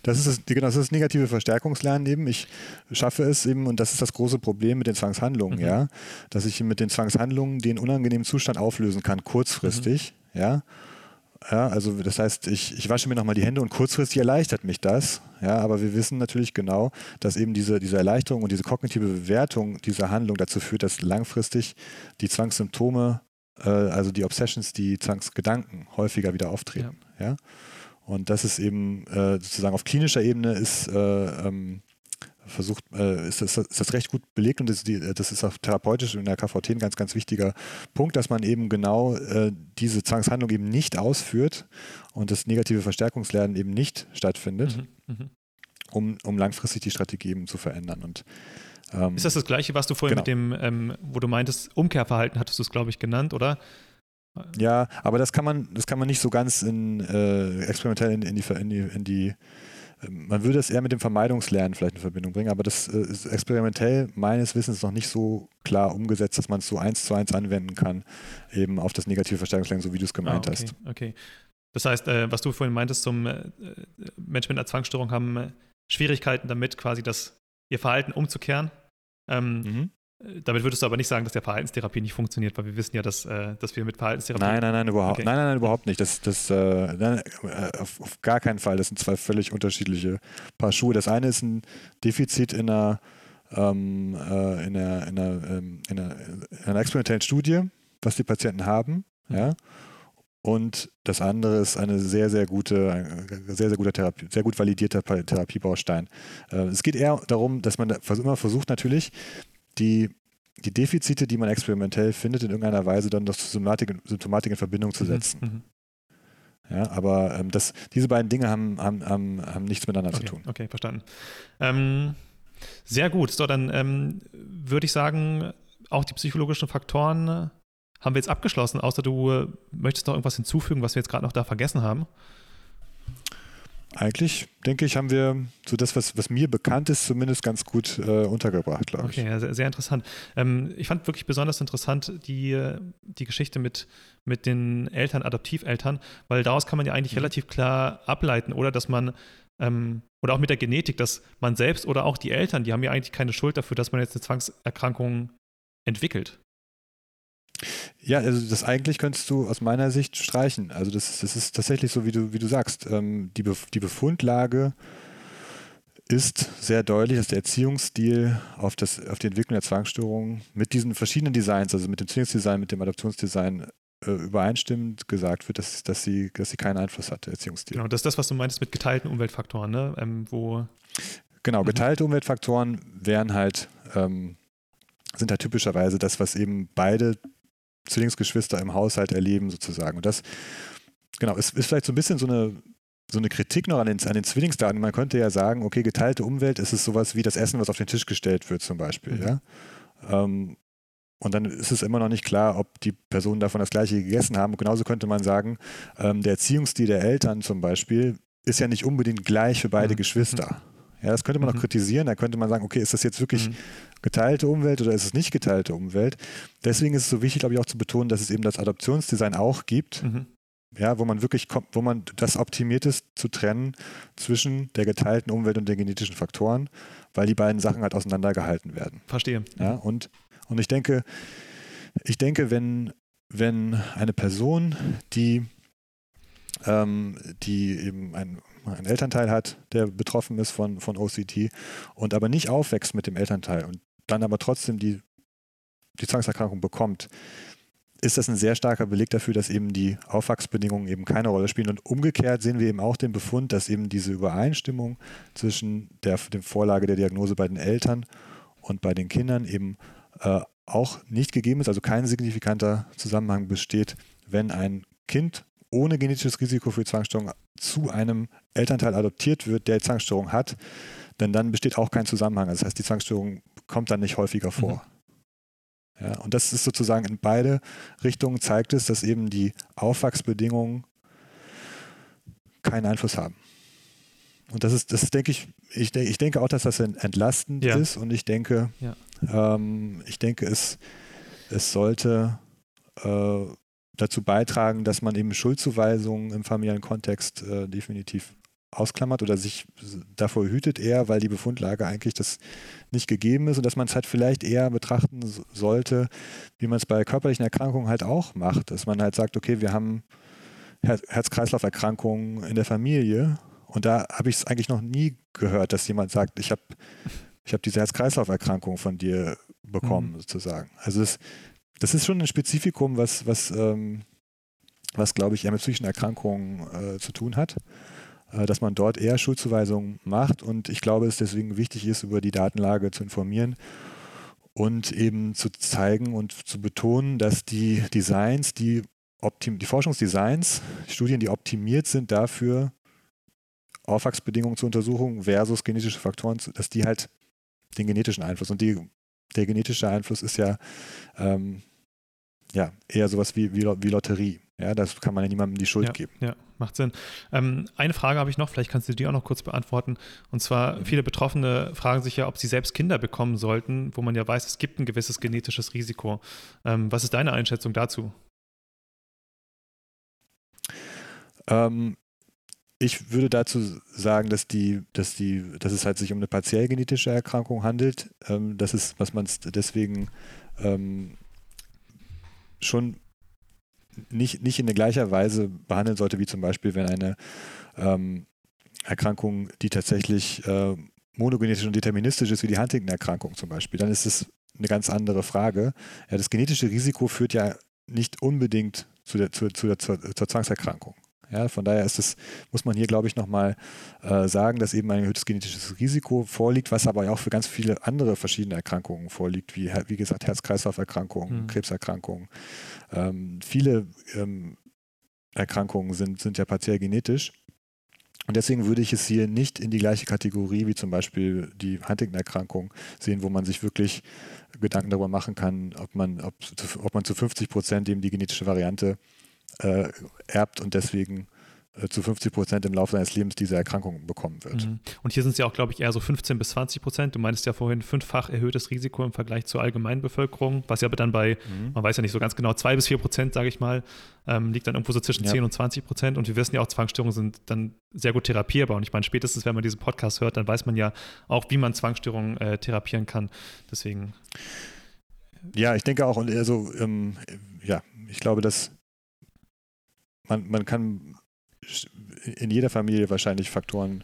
Das ist das, genau, das ist das negative Verstärkungslernen eben. Ich schaffe es eben, und das ist das große Problem mit den Zwangshandlungen, mhm. ja, dass ich mit den Zwangshandlungen den unangenehmen Zustand auflösen kann, kurzfristig, mhm. ja. Ja, also das heißt, ich, ich wasche mir nochmal die Hände und kurzfristig erleichtert mich das. Ja, aber wir wissen natürlich genau, dass eben diese, diese Erleichterung und diese kognitive Bewertung dieser Handlung dazu führt, dass langfristig die Zwangssymptome, äh, also die Obsessions, die Zwangsgedanken häufiger wieder auftreten. Ja. ja? Und das ist eben äh, sozusagen auf klinischer Ebene ist äh, ähm, versucht, äh, ist, das, ist, das, recht gut belegt und das, die, das, ist auch therapeutisch in der KVT ein ganz, ganz wichtiger Punkt, dass man eben genau äh, diese Zwangshandlung eben nicht ausführt und das negative Verstärkungslernen eben nicht stattfindet. Mhm, mh. um, um langfristig die Strategie eben zu verändern. Und, ähm, ist das das Gleiche, was du vorhin genau. mit dem, ähm, wo du meintest, Umkehrverhalten hattest du es, glaube ich, genannt, oder? Ja, aber das kann man, das kann man nicht so ganz in, äh, experimentell in, in, die, in die, in die man würde es eher mit dem Vermeidungslernen vielleicht in Verbindung bringen, aber das äh, ist experimentell meines Wissens noch nicht so klar umgesetzt, dass man es so eins zu eins anwenden kann, eben auf das negative Verstärkungslernen, so wie du es gemeint ah, okay, hast. Okay. Das heißt, äh, was du vorhin meintest zum äh, Menschen mit einer Zwangsstörung haben Schwierigkeiten damit, quasi das, ihr Verhalten umzukehren. Ähm, mhm. Damit würdest du aber nicht sagen, dass der Verhaltenstherapie nicht funktioniert, weil wir wissen ja, dass, äh, dass wir mit Verhaltenstherapie. Nein, nein, nein, überhaupt, okay. nein, nein, nein, überhaupt nicht. Das, das, äh, nein, äh, auf, auf, gar keinen Fall. Das sind zwei völlig unterschiedliche Paar Schuhe. Das eine ist ein Defizit in einer, ähm, äh, in einer, in einer, ähm, in einer, in einer experimentellen Studie, was die Patienten haben. Mhm. Ja. Und das andere ist eine sehr, sehr gute, ein sehr, sehr guter Therapie, sehr gut validierter Therapiebaustein. Äh, es geht eher darum, dass man immer versucht, natürlich die, die Defizite, die man experimentell findet, in irgendeiner Weise dann durch Symptomatik, Symptomatik in Verbindung zu mhm, setzen. Mhm. Ja, aber ähm, das, diese beiden Dinge haben, haben, haben, haben nichts miteinander okay, zu tun. Okay, verstanden. Ähm, sehr gut. So, dann ähm, würde ich sagen, auch die psychologischen Faktoren äh, haben wir jetzt abgeschlossen, außer du äh, möchtest noch irgendwas hinzufügen, was wir jetzt gerade noch da vergessen haben. Eigentlich, denke ich, haben wir so das, was, was mir bekannt ist, zumindest ganz gut äh, untergebracht, glaube ich. Okay, ja, sehr, sehr interessant. Ähm, ich fand wirklich besonders interessant die, die Geschichte mit, mit den Eltern, Adoptiveltern, weil daraus kann man ja eigentlich mhm. relativ klar ableiten, oder dass man, ähm, oder auch mit der Genetik, dass man selbst oder auch die Eltern, die haben ja eigentlich keine Schuld dafür, dass man jetzt eine Zwangserkrankung entwickelt. Ja, also das eigentlich könntest du aus meiner Sicht streichen. Also das, das ist tatsächlich so, wie du, wie du sagst. Ähm, die, Bef die Befundlage ist sehr deutlich, dass der Erziehungsstil auf, das, auf die Entwicklung der Zwangsstörung mit diesen verschiedenen Designs, also mit dem Zwillingsdesign, mit dem Adoptionsdesign, äh, übereinstimmend gesagt wird, dass, dass, sie, dass sie keinen Einfluss hat, der Erziehungsstil. Genau, das ist das, was du meinst mit geteilten Umweltfaktoren, ne? Ähm, wo genau, mhm. geteilte mhm. Umweltfaktoren wären halt, ähm, sind halt typischerweise das, was eben beide Zwillingsgeschwister im Haushalt erleben, sozusagen. Und das, genau, ist, ist vielleicht so ein bisschen so eine, so eine Kritik noch an den, an den Zwillingsdaten. Man könnte ja sagen, okay, geteilte Umwelt ist es sowas wie das Essen, was auf den Tisch gestellt wird, zum Beispiel. Mhm. Ja? Ähm, und dann ist es immer noch nicht klar, ob die Personen davon das Gleiche gegessen haben. Und genauso könnte man sagen, ähm, der Erziehungsstil der Eltern zum Beispiel ist ja nicht unbedingt gleich für beide mhm. Geschwister. Ja, das könnte man mhm. noch kritisieren. Da könnte man sagen, okay, ist das jetzt wirklich mhm. geteilte Umwelt oder ist es nicht geteilte Umwelt? Deswegen ist es so wichtig, glaube ich, auch zu betonen, dass es eben das Adoptionsdesign auch gibt. Mhm. Ja, wo man wirklich kommt, wo man das optimiert ist, zu trennen zwischen der geteilten Umwelt und den genetischen Faktoren, weil die beiden Sachen halt auseinandergehalten werden. Verstehe. Ja, und, und ich denke, ich denke, wenn, wenn eine Person, die, ähm, die eben ein einen Elternteil hat, der betroffen ist von, von OCT und aber nicht aufwächst mit dem Elternteil und dann aber trotzdem die, die Zwangserkrankung bekommt, ist das ein sehr starker Beleg dafür, dass eben die Aufwachsbedingungen eben keine Rolle spielen. Und umgekehrt sehen wir eben auch den Befund, dass eben diese Übereinstimmung zwischen der, der Vorlage der Diagnose bei den Eltern und bei den Kindern eben äh, auch nicht gegeben ist, also kein signifikanter Zusammenhang besteht, wenn ein Kind ohne genetisches Risiko für Zwangsstörung zu einem Elternteil adoptiert wird, der Zwangsstörung hat, denn dann besteht auch kein Zusammenhang. Das heißt, die Zwangsstörung kommt dann nicht häufiger vor. Mhm. Ja, und das ist sozusagen in beide Richtungen zeigt es, dass eben die Aufwachsbedingungen keinen Einfluss haben. Und das ist, das ist, denke ich, ich, ich denke auch, dass das entlastend ja. ist und ich denke, ja. ähm, ich denke, es, es sollte äh, dazu beitragen, dass man eben Schuldzuweisungen im familiären Kontext äh, definitiv ausklammert oder sich davor hütet eher, weil die Befundlage eigentlich das nicht gegeben ist und dass man es halt vielleicht eher betrachten sollte, wie man es bei körperlichen Erkrankungen halt auch macht, dass man halt sagt, okay, wir haben Herz-Kreislauf-Erkrankungen in der Familie und da habe ich es eigentlich noch nie gehört, dass jemand sagt, ich habe ich hab diese Herz-Kreislauf-Erkrankung von dir bekommen, mhm. sozusagen. Also es, das ist schon ein Spezifikum, was, was, ähm, was glaube ich, eher mit psychischen Erkrankungen äh, zu tun hat, äh, dass man dort eher Schuldzuweisungen macht. Und ich glaube, es deswegen wichtig ist, über die Datenlage zu informieren und eben zu zeigen und zu betonen, dass die Designs, die, Optim die Forschungsdesigns, Studien, die optimiert sind dafür, Aufwachsbedingungen zur Untersuchung versus genetische Faktoren, dass die halt den genetischen Einfluss und die, der genetische Einfluss ist ja, ähm, ja eher sowas wie, wie, wie Lotterie. Ja, das kann man ja niemandem die Schuld ja, geben. Ja, macht Sinn. Ähm, eine Frage habe ich noch, vielleicht kannst du die auch noch kurz beantworten. Und zwar, mhm. viele Betroffene fragen sich ja, ob sie selbst Kinder bekommen sollten, wo man ja weiß, es gibt ein gewisses genetisches Risiko. Ähm, was ist deine Einschätzung dazu? Ähm, ich würde dazu sagen, dass die, dass die, dass es halt sich um eine partiell genetische Erkrankung handelt. Ähm, das ist, was man deswegen ähm, schon nicht, nicht in gleicher Weise behandeln sollte, wie zum Beispiel, wenn eine ähm, Erkrankung, die tatsächlich äh, monogenetisch und deterministisch ist, wie die Huntington-Erkrankung zum Beispiel, dann ist es eine ganz andere Frage. Ja, das genetische Risiko führt ja nicht unbedingt zu der, zu, zu der, zur, zur Zwangserkrankung. Ja, von daher ist es, muss man hier, glaube ich, nochmal äh, sagen, dass eben ein erhöhtes genetisches Risiko vorliegt, was aber auch für ganz viele andere verschiedene Erkrankungen vorliegt, wie, wie gesagt, Herz-Kreislauf-Erkrankungen, mhm. Krebserkrankungen. Ähm, viele ähm, Erkrankungen sind, sind ja partiell genetisch. Und deswegen würde ich es hier nicht in die gleiche Kategorie wie zum Beispiel die Huntington-Erkrankung sehen, wo man sich wirklich Gedanken darüber machen kann, ob man, ob, ob man zu 50 Prozent eben die genetische Variante äh, erbt und deswegen äh, zu 50 Prozent im Laufe seines Lebens diese Erkrankung bekommen wird. Mhm. Und hier sind es ja auch, glaube ich, eher so 15 bis 20 Prozent. Du meinst ja vorhin fünffach erhöhtes Risiko im Vergleich zur allgemeinen Bevölkerung, was ja aber dann bei, mhm. man weiß ja nicht so ganz genau, zwei bis vier Prozent, sage ich mal, ähm, liegt dann irgendwo so zwischen ja. 10 und 20 Prozent. Und wir wissen ja auch, Zwangsstörungen sind dann sehr gut therapierbar. Und ich meine, spätestens, wenn man diesen Podcast hört, dann weiß man ja auch, wie man Zwangsstörungen äh, therapieren kann. Deswegen. Ja, ich denke auch, und also, ähm, ja, ich glaube, dass man, man kann in jeder Familie wahrscheinlich Faktoren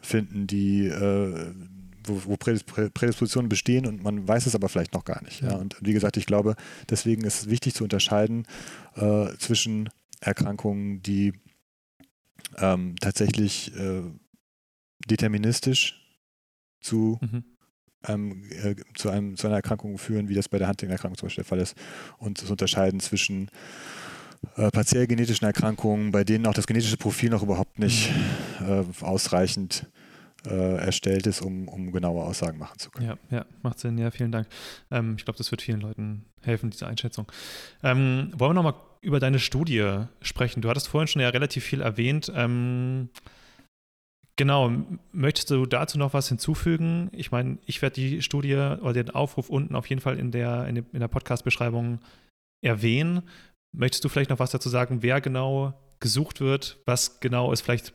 finden, die äh, wo, wo Prädispositionen bestehen und man weiß es aber vielleicht noch gar nicht. Ja. Und wie gesagt, ich glaube, deswegen ist es wichtig zu unterscheiden äh, zwischen Erkrankungen, die ähm, tatsächlich äh, deterministisch zu, mhm. ähm, äh, zu, einem, zu einer Erkrankung führen, wie das bei der Huntington-Erkrankung zum Beispiel der Fall ist, und zu unterscheiden zwischen äh, partiell genetischen Erkrankungen, bei denen auch das genetische Profil noch überhaupt nicht äh, ausreichend äh, erstellt ist, um, um genaue Aussagen machen zu können. Ja, ja, macht Sinn. Ja, vielen Dank. Ähm, ich glaube, das wird vielen Leuten helfen, diese Einschätzung. Ähm, wollen wir nochmal über deine Studie sprechen? Du hattest vorhin schon ja relativ viel erwähnt. Ähm, Genau, möchtest du dazu noch was hinzufügen? Ich meine, ich werde die Studie oder den Aufruf unten auf jeden Fall in der, in der Podcast-Beschreibung erwähnen. Möchtest du vielleicht noch was dazu sagen, wer genau gesucht wird, was genau ist vielleicht,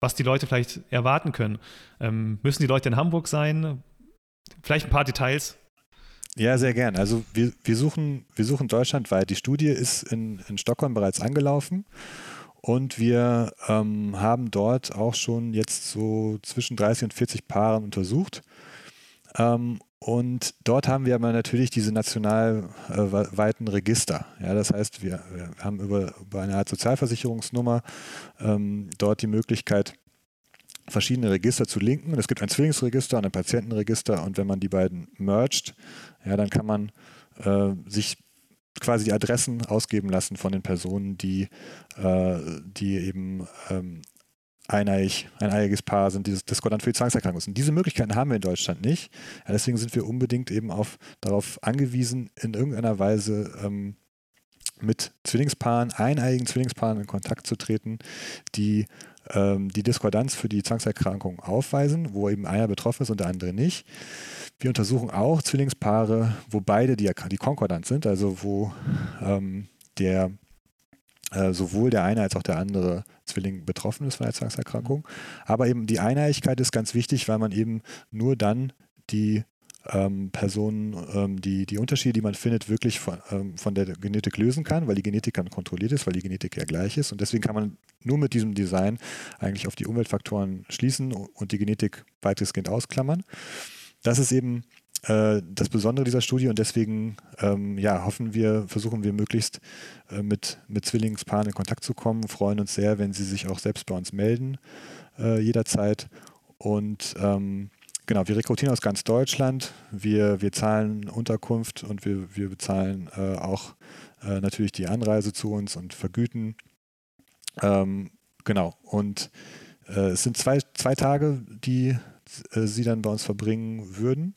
was die Leute vielleicht erwarten können? Ähm, müssen die Leute in Hamburg sein? Vielleicht ein paar Details. Ja, sehr gern. Also wir, wir, suchen, wir suchen deutschlandweit. Die Studie ist in, in Stockholm bereits angelaufen und wir ähm, haben dort auch schon jetzt so zwischen 30 und 40 Paaren untersucht. Ähm, und dort haben wir aber natürlich diese nationalweiten äh, Register. Ja, das heißt, wir, wir haben über, über, eine Art Sozialversicherungsnummer ähm, dort die Möglichkeit, verschiedene Register zu linken. Es gibt ein Zwillingsregister und ein Patientenregister und wenn man die beiden mergt, ja, dann kann man äh, sich quasi die Adressen ausgeben lassen von den Personen, die, äh, die eben ähm, ein eiiges Paar sind, dieses Diskordant für die Zwangserkrankung Und diese Möglichkeiten haben wir in Deutschland nicht. Ja, deswegen sind wir unbedingt eben auf, darauf angewiesen, in irgendeiner Weise ähm, mit Zwillingspaaren, eineiigen Zwillingspaaren in Kontakt zu treten, die ähm, die Diskordanz für die Zwangserkrankung aufweisen, wo eben einer betroffen ist und der andere nicht. Wir untersuchen auch Zwillingspaare, wo beide die, die konkordant sind, also wo ähm, der äh, sowohl der eine als auch der andere Zwilling betroffen ist von der Zwangserkrankung. Aber eben die Einheitlichkeit ist ganz wichtig, weil man eben nur dann die ähm, Personen, ähm, die, die Unterschiede, die man findet, wirklich von, ähm, von der Genetik lösen kann, weil die Genetik dann kontrolliert ist, weil die Genetik ja gleich ist. Und deswegen kann man nur mit diesem Design eigentlich auf die Umweltfaktoren schließen und die Genetik weitestgehend ausklammern. Das ist eben äh, das Besondere dieser Studie und deswegen ähm, ja, hoffen wir, versuchen wir möglichst äh, mit, mit Zwillingspaaren in Kontakt zu kommen, freuen uns sehr, wenn sie sich auch selbst bei uns melden, äh, jederzeit. Und ähm, genau, wir rekrutieren aus ganz Deutschland, wir, wir zahlen Unterkunft und wir, wir bezahlen äh, auch äh, natürlich die Anreise zu uns und vergüten. Ähm, genau, und es sind zwei, zwei Tage, die Sie dann bei uns verbringen würden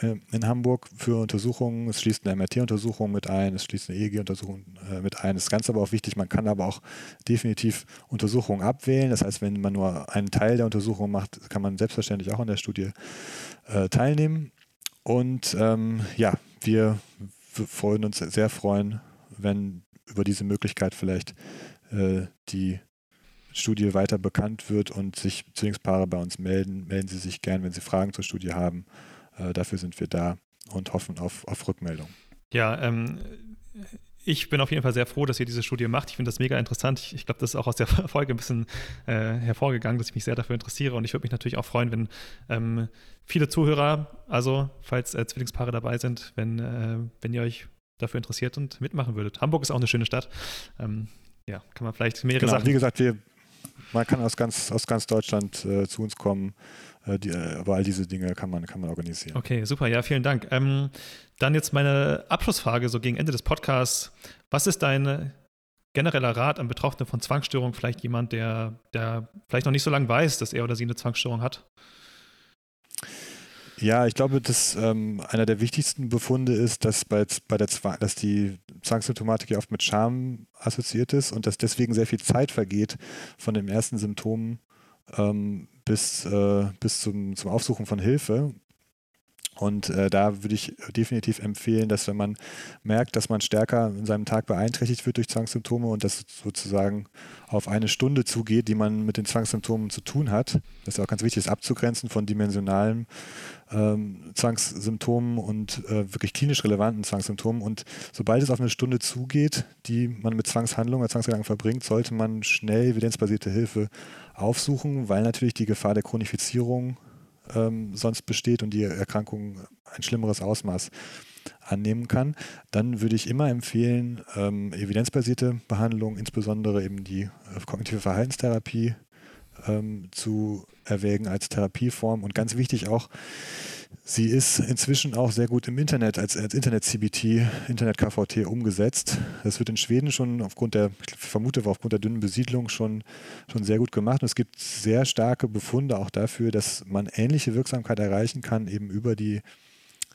in Hamburg für Untersuchungen. Es schließt eine MRT-Untersuchung mit ein, es schließt eine EEG-Untersuchung äh, mit ein. Das ist ganz aber auch wichtig, man kann aber auch definitiv Untersuchungen abwählen. Das heißt, wenn man nur einen Teil der Untersuchung macht, kann man selbstverständlich auch an der Studie äh, teilnehmen. Und ähm, ja, wir freuen uns sehr freuen, wenn über diese Möglichkeit vielleicht äh, die Studie weiter bekannt wird und sich Zwillingspaare bei uns melden. Melden Sie sich gern, wenn Sie Fragen zur Studie haben. Äh, dafür sind wir da und hoffen auf, auf Rückmeldung. Ja, ähm, ich bin auf jeden Fall sehr froh, dass ihr diese Studie macht. Ich finde das mega interessant. Ich, ich glaube, das ist auch aus der Folge ein bisschen äh, hervorgegangen, dass ich mich sehr dafür interessiere. Und ich würde mich natürlich auch freuen, wenn ähm, viele Zuhörer, also falls äh, Zwillingspaare dabei sind, wenn, äh, wenn ihr euch dafür interessiert und mitmachen würdet. Hamburg ist auch eine schöne Stadt. Ähm, ja, kann man vielleicht mehrere genau, Sachen. Wie gesagt, wir, man kann aus ganz, aus ganz Deutschland äh, zu uns kommen. Äh, die, äh, aber all diese Dinge kann man, kann man organisieren. Okay, super. Ja, vielen Dank. Ähm, dann jetzt meine Abschlussfrage so gegen Ende des Podcasts. Was ist dein genereller Rat an Betroffene von Zwangsstörungen? Vielleicht jemand, der, der vielleicht noch nicht so lange weiß, dass er oder sie eine Zwangsstörung hat? Ja, ich glaube, dass ähm, einer der wichtigsten Befunde ist, dass, bei, bei der Zwang, dass die Zwangssymptomatik ja oft mit Scham assoziiert ist und dass deswegen sehr viel Zeit vergeht von den ersten Symptomen ähm, bis, äh, bis zum, zum Aufsuchen von Hilfe. Und äh, da würde ich definitiv empfehlen, dass wenn man merkt, dass man stärker in seinem Tag beeinträchtigt wird durch Zwangssymptome und das sozusagen auf eine Stunde zugeht, die man mit den Zwangssymptomen zu tun hat, das ist auch ganz wichtig, ist abzugrenzen von dimensionalen ähm, Zwangssymptomen und äh, wirklich klinisch relevanten Zwangssymptomen. Und sobald es auf eine Stunde zugeht, die man mit Zwangshandlungen oder Zwangsgedanken verbringt, sollte man schnell evidenzbasierte Hilfe aufsuchen, weil natürlich die Gefahr der Chronifizierung ähm, sonst besteht und die Erkrankung ein schlimmeres Ausmaß annehmen kann, dann würde ich immer empfehlen, ähm, evidenzbasierte Behandlung, insbesondere eben die äh, kognitive Verhaltenstherapie ähm, zu erwägen als Therapieform. Und ganz wichtig auch, sie ist inzwischen auch sehr gut im Internet als, als Internet-CBT, Internet-KVT umgesetzt. Das wird in Schweden schon aufgrund der, ich vermute, aufgrund der dünnen Besiedlung schon, schon sehr gut gemacht. Und es gibt sehr starke Befunde auch dafür, dass man ähnliche Wirksamkeit erreichen kann, eben über die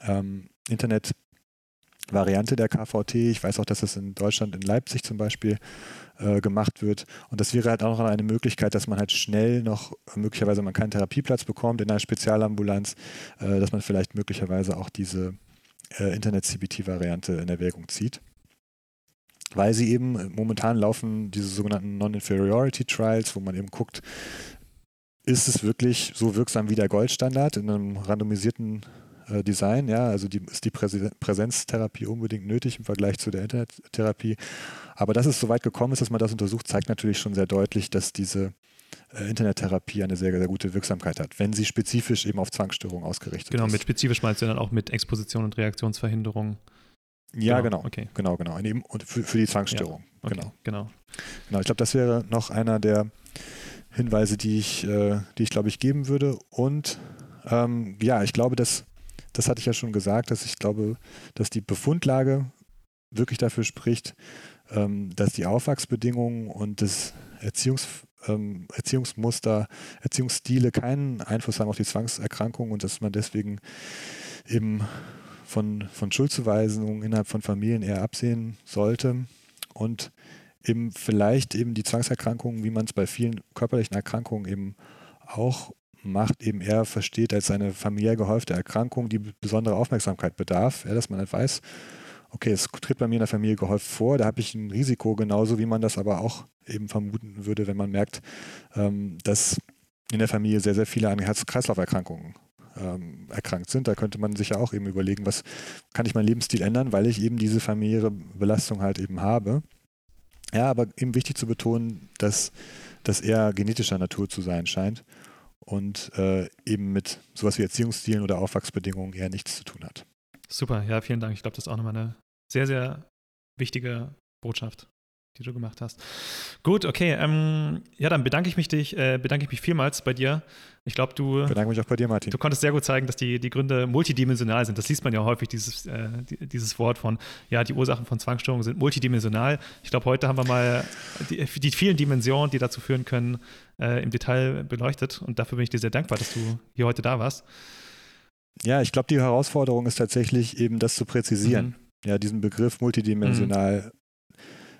ähm, Internet- Variante der KVT. Ich weiß auch, dass das in Deutschland, in Leipzig zum Beispiel, äh, gemacht wird. Und das wäre halt auch noch eine Möglichkeit, dass man halt schnell noch, möglicherweise man keinen Therapieplatz bekommt in einer Spezialambulanz, äh, dass man vielleicht möglicherweise auch diese äh, Internet-CBT-Variante in Erwägung zieht. Weil sie eben momentan laufen diese sogenannten Non-Inferiority Trials, wo man eben guckt, ist es wirklich so wirksam wie der Goldstandard in einem randomisierten äh, Design. Ja, also die, ist die Präse Präsenztherapie unbedingt nötig im Vergleich zu der Internettherapie. Aber dass es so weit gekommen ist, dass man das untersucht, zeigt natürlich schon sehr deutlich, dass diese äh, Internettherapie eine sehr, sehr gute Wirksamkeit hat, wenn sie spezifisch eben auf Zwangsstörungen ausgerichtet genau, ist. Genau, mit spezifisch meinst du dann auch mit Exposition und Reaktionsverhinderung. Ja, genau. genau. Okay. Genau, genau. Und für, für die Zwangsstörung. Ja, okay, genau. genau. Genau. Ich glaube, das wäre noch einer der Hinweise, die ich, äh, die ich glaube ich, geben würde. Und ähm, ja, ich glaube, dass das hatte ich ja schon gesagt, dass ich glaube, dass die Befundlage wirklich dafür spricht, ähm, dass die Aufwachsbedingungen und das Erziehungs, ähm, Erziehungsmuster, Erziehungsstile keinen Einfluss haben auf die Zwangserkrankung und dass man deswegen eben von, von Schuldzuweisungen innerhalb von Familien eher absehen sollte und eben vielleicht eben die Zwangserkrankungen, wie man es bei vielen körperlichen Erkrankungen eben auch macht, eben er versteht als eine familiär gehäufte Erkrankung, die besondere Aufmerksamkeit bedarf, ja, dass man halt weiß, okay, es tritt bei mir in der Familie gehäuft vor, da habe ich ein Risiko, genauso wie man das aber auch eben vermuten würde, wenn man merkt, ähm, dass in der Familie sehr, sehr viele an Herz-Kreislauf-Erkrankungen ähm, erkrankt sind. Da könnte man sich ja auch eben überlegen, was kann ich meinen Lebensstil ändern, weil ich eben diese familiäre Belastung halt eben habe. Ja, aber eben wichtig zu betonen, dass das eher genetischer Natur zu sein scheint und äh, eben mit sowas wie Erziehungsstilen oder Aufwachsbedingungen eher nichts zu tun hat. Super, ja, vielen Dank. Ich glaube, das ist auch nochmal eine sehr, sehr wichtige Botschaft. Die du gemacht hast. Gut, okay. Ähm, ja, dann bedanke ich mich dich, äh, bedanke ich mich vielmals bei dir. Ich glaube, du. Bedanke mich auch bei dir, Martin. Du konntest sehr gut zeigen, dass die, die Gründe multidimensional sind. Das liest man ja häufig, dieses, äh, dieses Wort von, ja, die Ursachen von Zwangsstörungen sind multidimensional. Ich glaube, heute haben wir mal die, die, vielen Dimensionen, die dazu führen können, äh, im Detail beleuchtet. Und dafür bin ich dir sehr dankbar, dass du hier heute da warst. Ja, ich glaube, die Herausforderung ist tatsächlich eben, das zu präzisieren. Mhm. Ja, diesen Begriff multidimensional.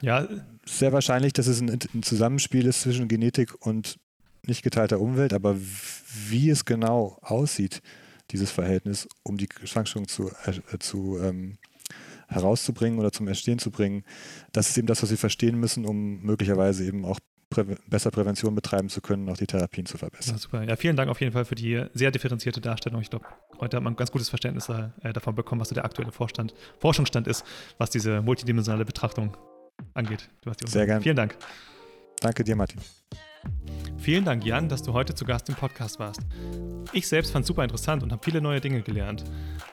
Ja. Sehr wahrscheinlich, dass es ein, ein Zusammenspiel ist zwischen Genetik und nicht geteilter Umwelt, aber wie es genau aussieht, dieses Verhältnis, um die Schwankstörung zu, äh, zu ähm, herauszubringen oder zum Erstehen zu bringen, das ist eben das, was wir verstehen müssen, um möglicherweise eben auch prä besser Prävention betreiben zu können, auch die Therapien zu verbessern. Ja, super. Ja, vielen Dank auf jeden Fall für die sehr differenzierte Darstellung. Ich glaube, heute hat man ein ganz gutes Verständnis äh, davon bekommen, was so der aktuelle Vorstand, Forschungsstand ist, was diese multidimensionale Betrachtung angeht. sehr gerne. Vielen Dank. Danke dir, Martin. Vielen Dank, Jan, dass du heute zu Gast im Podcast warst. Ich selbst fand es super interessant und habe viele neue Dinge gelernt.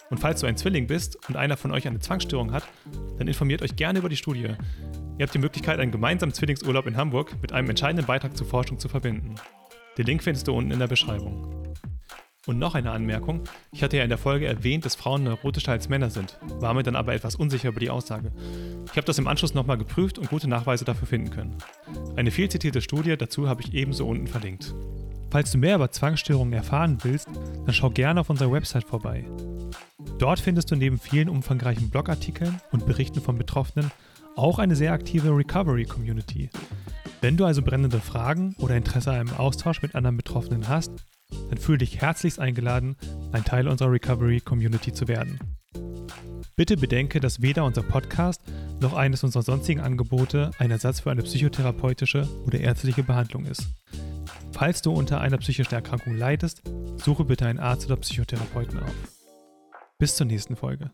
Und falls du ein Zwilling bist und einer von euch eine Zwangsstörung hat, dann informiert euch gerne über die Studie. Ihr habt die Möglichkeit, einen gemeinsamen Zwillingsurlaub in Hamburg mit einem entscheidenden Beitrag zur Forschung zu verbinden. Den Link findest du unten in der Beschreibung. Und noch eine Anmerkung. Ich hatte ja in der Folge erwähnt, dass Frauen neurotischer als Männer sind, war mir dann aber etwas unsicher über die Aussage. Ich habe das im Anschluss nochmal geprüft und gute Nachweise dafür finden können. Eine viel zitierte Studie dazu habe ich ebenso unten verlinkt. Falls du mehr über Zwangsstörungen erfahren willst, dann schau gerne auf unserer Website vorbei. Dort findest du neben vielen umfangreichen Blogartikeln und Berichten von Betroffenen auch eine sehr aktive Recovery-Community. Wenn du also brennende Fragen oder Interesse an einem Austausch mit anderen Betroffenen hast, dann fühle dich herzlichst eingeladen, ein Teil unserer Recovery Community zu werden. Bitte bedenke, dass weder unser Podcast noch eines unserer sonstigen Angebote ein Ersatz für eine psychotherapeutische oder ärztliche Behandlung ist. Falls du unter einer psychischen Erkrankung leidest, suche bitte einen Arzt oder Psychotherapeuten auf. Bis zur nächsten Folge.